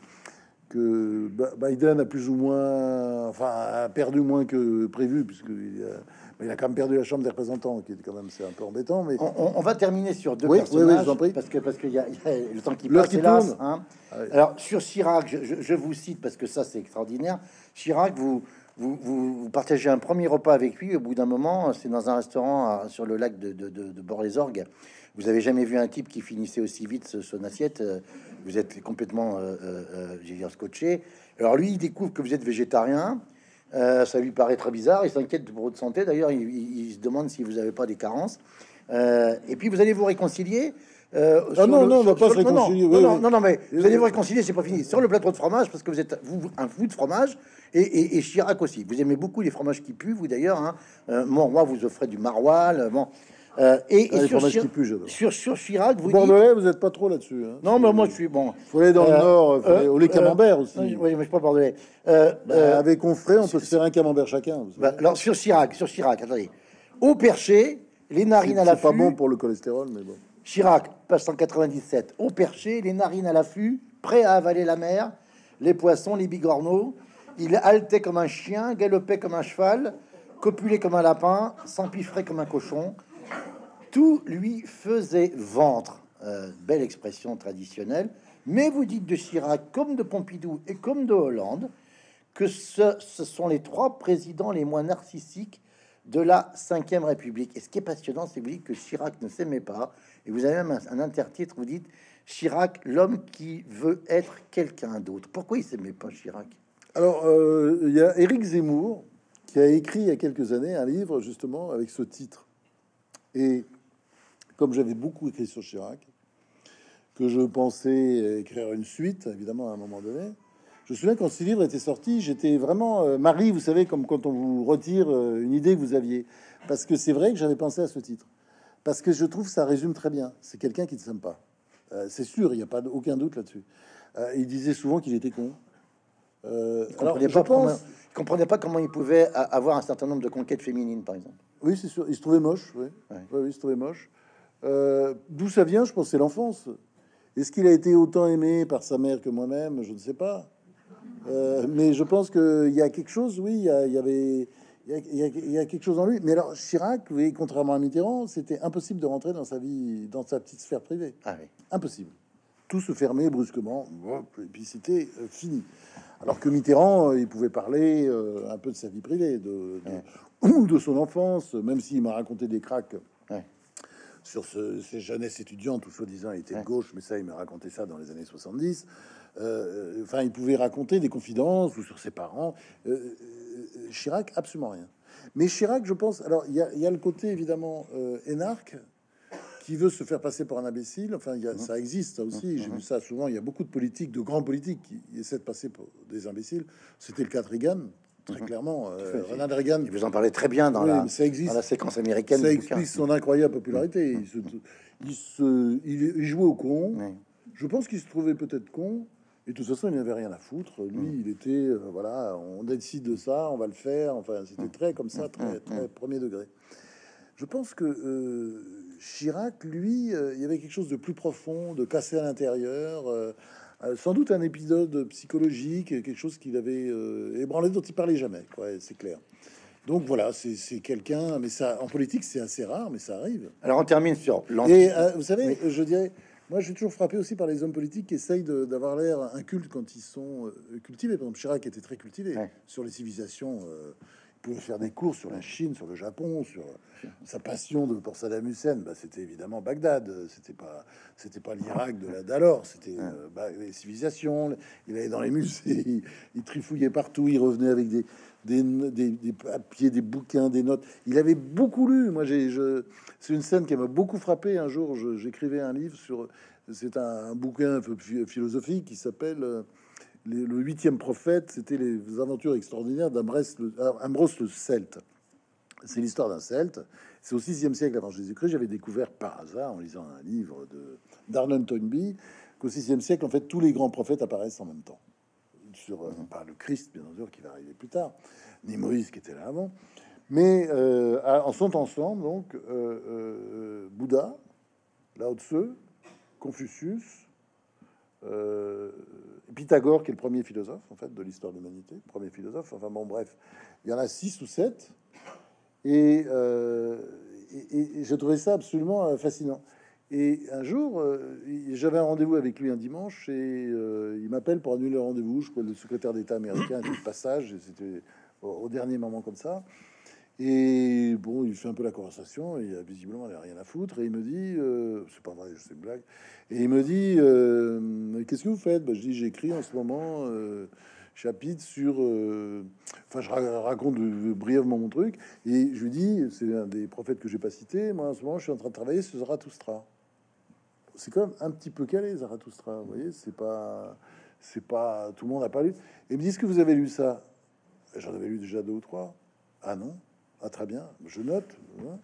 que Biden a plus ou moins, enfin, a perdu moins que prévu, puisqu'il a, il a quand même perdu la Chambre des représentants, qui est quand même c'est un peu embêtant. Mais on, va terminer sur deux personnages, parce que parce qu'il y, a le temps qui passe, hélas. Hein. Ah Alors sur Chirac, je, vous cite parce que ça c'est extraordinaire. Chirac, vous, vous, vous, partagez un premier repas avec lui. Au bout d'un moment, c'est dans un restaurant sur le lac de, de, de, Bord-les-Orgues. Vous avez jamais vu un type qui finissait aussi vite son assiette. Euh, vous êtes complètement, euh, euh, j'ai dire, scotché. Alors lui, il découvre que vous êtes végétarien. Euh, ça lui paraît très bizarre. Il s'inquiète pour votre santé. D'ailleurs, il, se demande si vous n'avez pas des carences. Euh, et puis, vous allez vous réconcilier. Euh, ah non, non, on va pas se réconcilier. Non, non, non, mais vous allez vous réconcilier, c'est pas fini. Sur le plateau de fromage, parce que vous êtes vous, un fou de fromage, et, et, Chirac aussi. Vous aimez beaucoup les fromages qui puent, vous d'ailleurs. Hein. moi, moi, vous offrez du maroilles. Bon. Euh, et, ah, sur, Chirac, sur, sur, Chirac, vous Bordelais, vous n'êtes pas trop là-dessus. Hein, non, mais moi je suis bon. Faut aller dans le euh, nord, aller au lait euh, camembert aussi. Oui, mais je suis pas bordelais. Bah, avec Confrère, on peut se faire un camembert chacun. Bah, alors sur Chirac, sur Chirac, attendez. Au perché, les narines à l'affût. C'est pas bon pour le cholestérol, mais bon. Chirac, page 197. Au perché, les narines à l'affût, prêt à avaler la mer, les poissons, les bigorneaux. Il haletait comme un chien, galopait comme un cheval, copulait comme un lapin, s'empiffrait comme un cochon tout lui faisait ventre. Euh, belle expression traditionnelle. Mais vous dites de Chirac, comme de Pompidou et comme de Hollande, que ce, sont les trois présidents les moins narcissiques de la Ve République. Et ce qui est passionnant, c'est que vous dites que Chirac ne s'aimait pas. Et vous avez même un, intertitre, vous dites Chirac, l'homme qui veut être quelqu'un d'autre. Pourquoi il s'aimait pas Chirac? Alors, euh, il y a Éric Zemmour qui a écrit il y a quelques années un livre justement avec ce titre. Et comme j'avais beaucoup écrit sur Chirac, que je pensais écrire une suite, évidemment, à un moment donné. Je me souviens quand ce livre était sorti, j'étais vraiment euh, Marie, vous savez, comme quand on vous retire euh, une idée que vous aviez. Parce que c'est vrai que j'avais pensé à ce titre. Parce que je trouve que ça résume très bien. C'est quelqu'un qui ne s'aime pas. Euh, c'est sûr, il n'y a pas aucun doute là-dessus. il disait souvent qu'il était con. il comprenait, pas comprenait pas comment il pouvait avoir un certain nombre de conquêtes féminines, par exemple. Oui, c'est sûr. Il se trouvait moche. Oui, oui il se trouvait moche. Euh, d'où ça vient Je pense c'est l'enfance. Est-ce qu'il a été autant aimé par sa mère que moi-même? Je ne sais pas. Euh, mais je pense qu'il y a quelque chose, oui, il y, avait, il y, a, quelque chose en lui. Mais alors Chirac, oui, contrairement à Mitterrand, c'était impossible de rentrer dans sa vie, dans sa petite sphère privée. Ah impossible. Tout se fermait brusquement, et puis c'était euh, fini. Alors que Mitterrand, il pouvait parler un peu de sa vie privée, de, de, de son enfance, même s'il m'a raconté des cracks sur ce, ces jeunesses étudiantes où soi-disant il était de gauche, mais ça il m'a raconté ça dans les années 70. Euh, enfin, il pouvait raconter des confidences ou sur ses parents. Euh, euh, Chirac, absolument rien. Mais Chirac, je pense, alors il y, a, le côté évidemment énarque qui veut se faire passer pour un imbécile. Enfin, y a, ça existe ça aussi. J'ai vu ça souvent. Il y a beaucoup de politiques, de grands politiques qui essaient de passer pour des imbéciles. C'était le cas de Reagan très mhm. clairement. Euh, Ronald Reagan. Vous en parlez très bien dans, la, ça existe. la séquence américaine. Ça explique son incroyable popularité. Il, se, il, jouait au con. Je pense qu'il se trouvait peut-être con. Et de toute façon, il n'avait rien à foutre. Lui, il était, euh, voilà, on décide de ça, on va le faire. Enfin, c'était très comme ça, très, très premier degré. Je pense que euh, Chirac, lui, il y avait quelque chose de plus profond, de cassé à l'intérieur. Euh, sans doute un épisode psychologique, quelque chose qu'il avait euh, ébranlé dont il parlait jamais, quoi, c'est clair. Donc voilà, c'est quelqu'un, mais ça, en politique, c'est assez rare, mais ça arrive. Alors on termine sur Et euh, vous savez, je dirais, moi je suis toujours frappé aussi par les hommes politiques qui essayent d'avoir l'air incultes quand ils sont cultivés. Par exemple, Chirac était très cultivé sur les civilisations pouvait faire des cours sur la Chine, sur le Japon, sur sa passion de, pour Saddam Hussein. Bah, c'était évidemment Bagdad. C'était pas, c'était pas l'Irak de la d'alors. C'était euh, bah, les civilisations. Il allait dans les musées, il, trifouillait partout. Il revenait avec des, des, des, papiers, des bouquins, des notes. Il avait beaucoup lu. Moi, j'ai, c'est une scène qui m'a beaucoup frappé. Un jour, j'écrivais un livre sur. C'est un, un, bouquin philosophique qui s'appelle euh, le huitième prophète, c'était les aventures extraordinaires d'Ambrose le, Celte. C'est l'histoire d'un Celte. C'est au VIe siècle avant Jésus-Christ. J'avais découvert par hasard, en lisant un livre de d'Arnold Toynbee, qu'au VIe siècle, en fait, tous les grands prophètes apparaissent en même temps. Sur, euh, pas le Christ, bien sûr, qui va arriver plus tard, ni Moïse qui était là avant. Mais euh, en sont ensemble, donc, euh, Bouddha, Lao Tzu, Confucius, Pythagore, qui est le premier philosophe, en fait, de l'histoire de l'humanité, premier philosophe. Enfin bon, bref, il y en a six ou sept. Et, et, j'ai trouvé ça absolument fascinant. Et un jour, j'avais un rendez-vous avec lui un dimanche et il m'appelle pour annuler le rendez-vous. Je crois le secrétaire d'État américain était de passage, c'était au, dernier moment comme ça. Et bon, il fait un peu la conversation, et visiblement il a rien à foutre, et il me dit, euh, c'est pas vrai, c'est une blague, et il me dit, euh, qu'est-ce que vous faites? Bah, Je dis, j'écris en ce moment euh, chapitre sur, enfin, je raconte brièvement mon truc, et je lui dis, c'est un des prophètes que j'ai pas cité, moi en ce moment, je suis en train de travailler sur Zarathustra. C'est quand même un petit peu calé, Zarathustra, vous voyez, c'est pas, c'est pas, tout le monde n'a pas lu. Et il me dit, est-ce que vous avez lu ça? J'en avais lu déjà deux ou trois. Ah non? Ah, très bien, je note. Hein.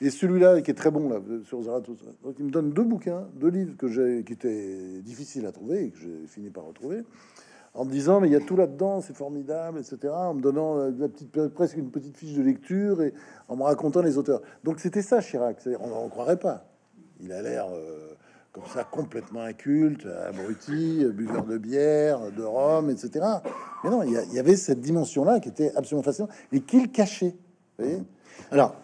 Et celui-là, qui est très bon là, sur Zarathustra, donc il me donne deux bouquins, deux livres que j'ai, qui étaient difficiles à trouver et que j'ai fini par retrouver, en me disant mais il y a tout là-dedans, c'est formidable, etc. En me donnant euh, la petite, presque une petite fiche de lecture et en me racontant les auteurs. Donc c'était ça Chirac. On n'en croirait pas. Il a l'air euh, comme ça complètement inculte, abruti, buveur de bière, de rhum, etc. Mais non, il y, avait cette dimension-là qui était absolument fascinante et qu'il cachait. Alors,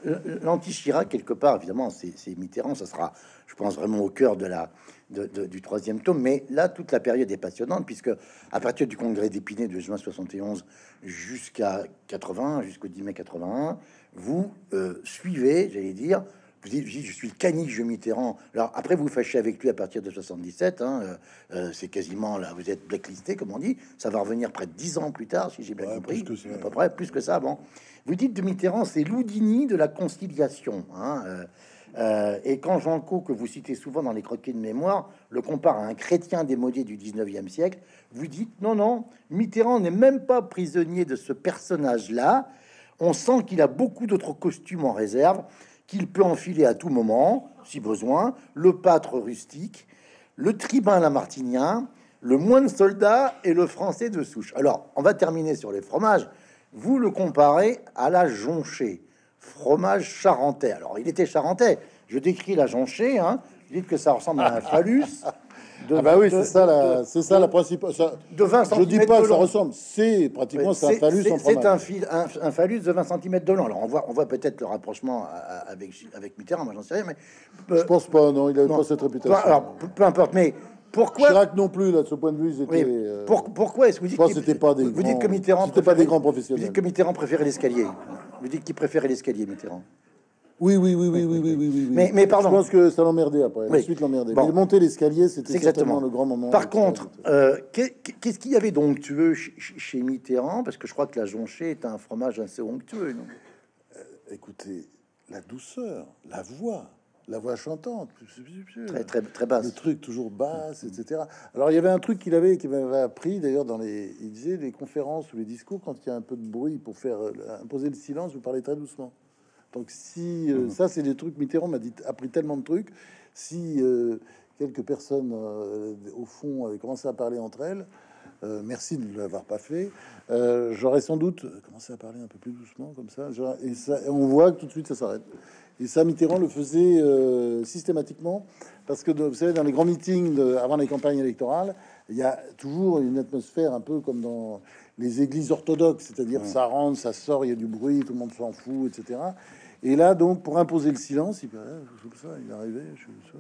l'anti-Chirac, quelque part, évidemment, c'est Mitterrand, ça sera, je pense, vraiment au cœur de la, du troisième tome. Mais là, toute la période est passionnante, puisque à partir du congrès d'Épinay de juin 71 jusqu'à 80, jusqu'au 10 mai 81, vous euh, suivez, j'allais dire, vous dites, je suis le caniche de Mitterrand. Alors après, vous fâchez avec lui à partir de 77. Hein, euh, euh, c'est quasiment là, vous êtes blacklisté, comme on dit. Ça va revenir près de 10 ans plus tard, si j'ai bien compris. Plus que à peu près, plus que ça. Bon, vous dites de Mitterrand, c'est l'Houdini de la conciliation. Hein, euh, et quand Jean Co, que vous citez souvent dans les croquis de mémoire, le compare à un chrétien démodé du 19e siècle, vous dites non, non, Mitterrand n'est même pas prisonnier de ce personnage-là. On sent qu'il a beaucoup d'autres costumes en réserve qu'il peut enfiler à tout moment, si besoin, le pâtre rustique, le tribun lamartinien, le moine soldat et le français de souche. Alors, on va terminer sur les fromages. Vous le comparez à la jonchée, fromage charentais. Alors, il était charentais. Je décris la jonchée, hein. dites que ça ressemble à un phallus. ah bah oui, c'est ça, c'est ça la principale. de 20 Je dis pas, ça ressemble. C'est pratiquement un phallus en C'est un, un, un, phallus de 20 cm de long. Alors on voit, on voit peut-être le rapprochement avec avec Mitterrand. Moi, j'en sais rien, mais je pense pas. Non, il a pas cette réputation. alors peu, importe, mais pourquoi Chirac non plus là de ce point de vue c'était euh, pourquoi est-ce que vous dites que c'était pas des vous dites que Mitterrand c'était pas des grands professionnels vous dites que Mitterrand préférait l'escalier vous dites qu'il préférait l'escalier Mitterrand oui, oui, oui, oui, oui, oui, oui, oui. Mais, mais pardon. Je pense que ça l'emmerdait après. Oui. Ensuite l'emmerdait. Mais monter l'escalier, c'était exactement le grand moment. Par contre, euh, qu'est-ce qu'il y avait d'onctueux chez Mitterrand? Parce que je crois que la jonchée est un fromage assez onctueux, non? Euh, Écoutez, la douceur, la voix, la voix chantante, très très très basse, le truc toujours basse, etc. Alors il y avait un truc qu'il avait, qu'il m'avait appris d'ailleurs dans les, il disait les conférences ou les discours quand il y a un peu de bruit pour faire euh, imposer le silence, vous parlez très doucement. Donc si euh, mhm. ça c'est des trucs, Mitterrand m'a dit appris tellement de trucs. Si euh, quelques personnes euh, au fond avaient commencé à parler entre elles, merci de ne l'avoir pas fait. J'aurais sans doute commencé à parler un peu plus doucement comme ça. Et ça, on voit que tout de suite ça s'arrête. Et ça, Mitterrand le faisait systématiquement parce que vous savez, dans les grands meetings avant les campagnes électorales, il y a toujours une atmosphère un peu comme dans les églises orthodoxes, c'est-à-dire ça rentre, ça sort, il y a du bruit, tout le monde s'en fout, etc. Et là, donc, pour imposer le silence, il, ça, il arrivait, je, ça,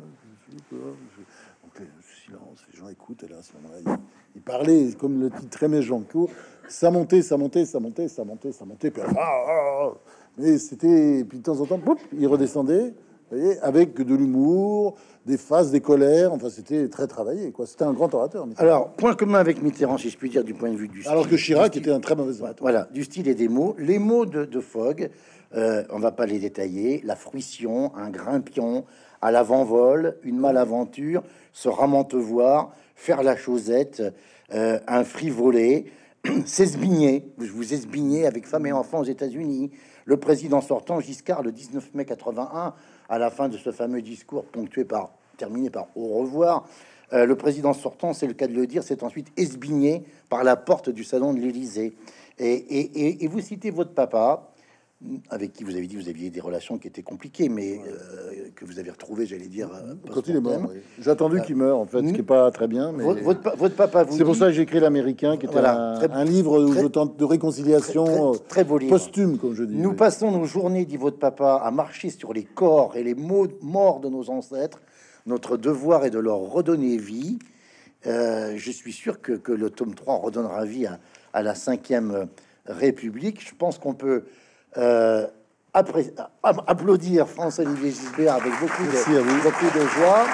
je, donc, le silence, les gens écoutent, et là, à ce moment-là, il, parlait, comme le titre Jean Janco, ça montait, ça montait, ça montait, ça montait, ça montait, puis, ah, ah, ah. mais c'était, puis de temps en temps, il redescendait, voyez, avec de l'humour, des phases, des colères. Enfin, c'était très travaillé. Quoi. C'était un grand orateur. Alors, point commun avec Mitterrand, si je puis dire, du point de vue du. Alors que Chirac était un très mauvais orateur. Voilà, du style et des mots. Les mots de, de Fogg, euh, on va pas les détailler. La fruition, un grimpion, à l'avant-vol, une malaventure, se voir, faire la chosette, euh, un frivolé, s'esbigner, je vous esbigner avec femme et enfants aux États-Unis. Le président sortant, Giscard, le 19 mai 81, à la fin de ce fameux discours ponctué par, terminé par au revoir, euh, le président sortant, c'est le cas de le dire, s'est ensuite esbigné par la porte du salon de l'Élysée. Et, vous citez votre papa, avec qui vous avez dit vous aviez des relations qui étaient compliquées, mais euh, que vous avez retrouvé, j'allais dire. Euh, Quand il est mort, j'ai attendu qu'il meure, en fait, ce qui est pas très bien. Mais... Votre, votre, papa, c'est pour ça que j'ai écrit l'Américain, qui était un, livre où je tente de réconciliation très, beau posthume, comme je dis. Nous passons nos journées, dit votre papa, à marcher sur les corps et les mots morts de nos ancêtres. Notre devoir est de leur redonner vie. Euh, je suis sûr que, que, le tome 3 redonnera vie à, à la cinquième République. Je pense qu'on peut euh, après, applaudir France-Olivier Gisbert avec beaucoup de, beaucoup de joie.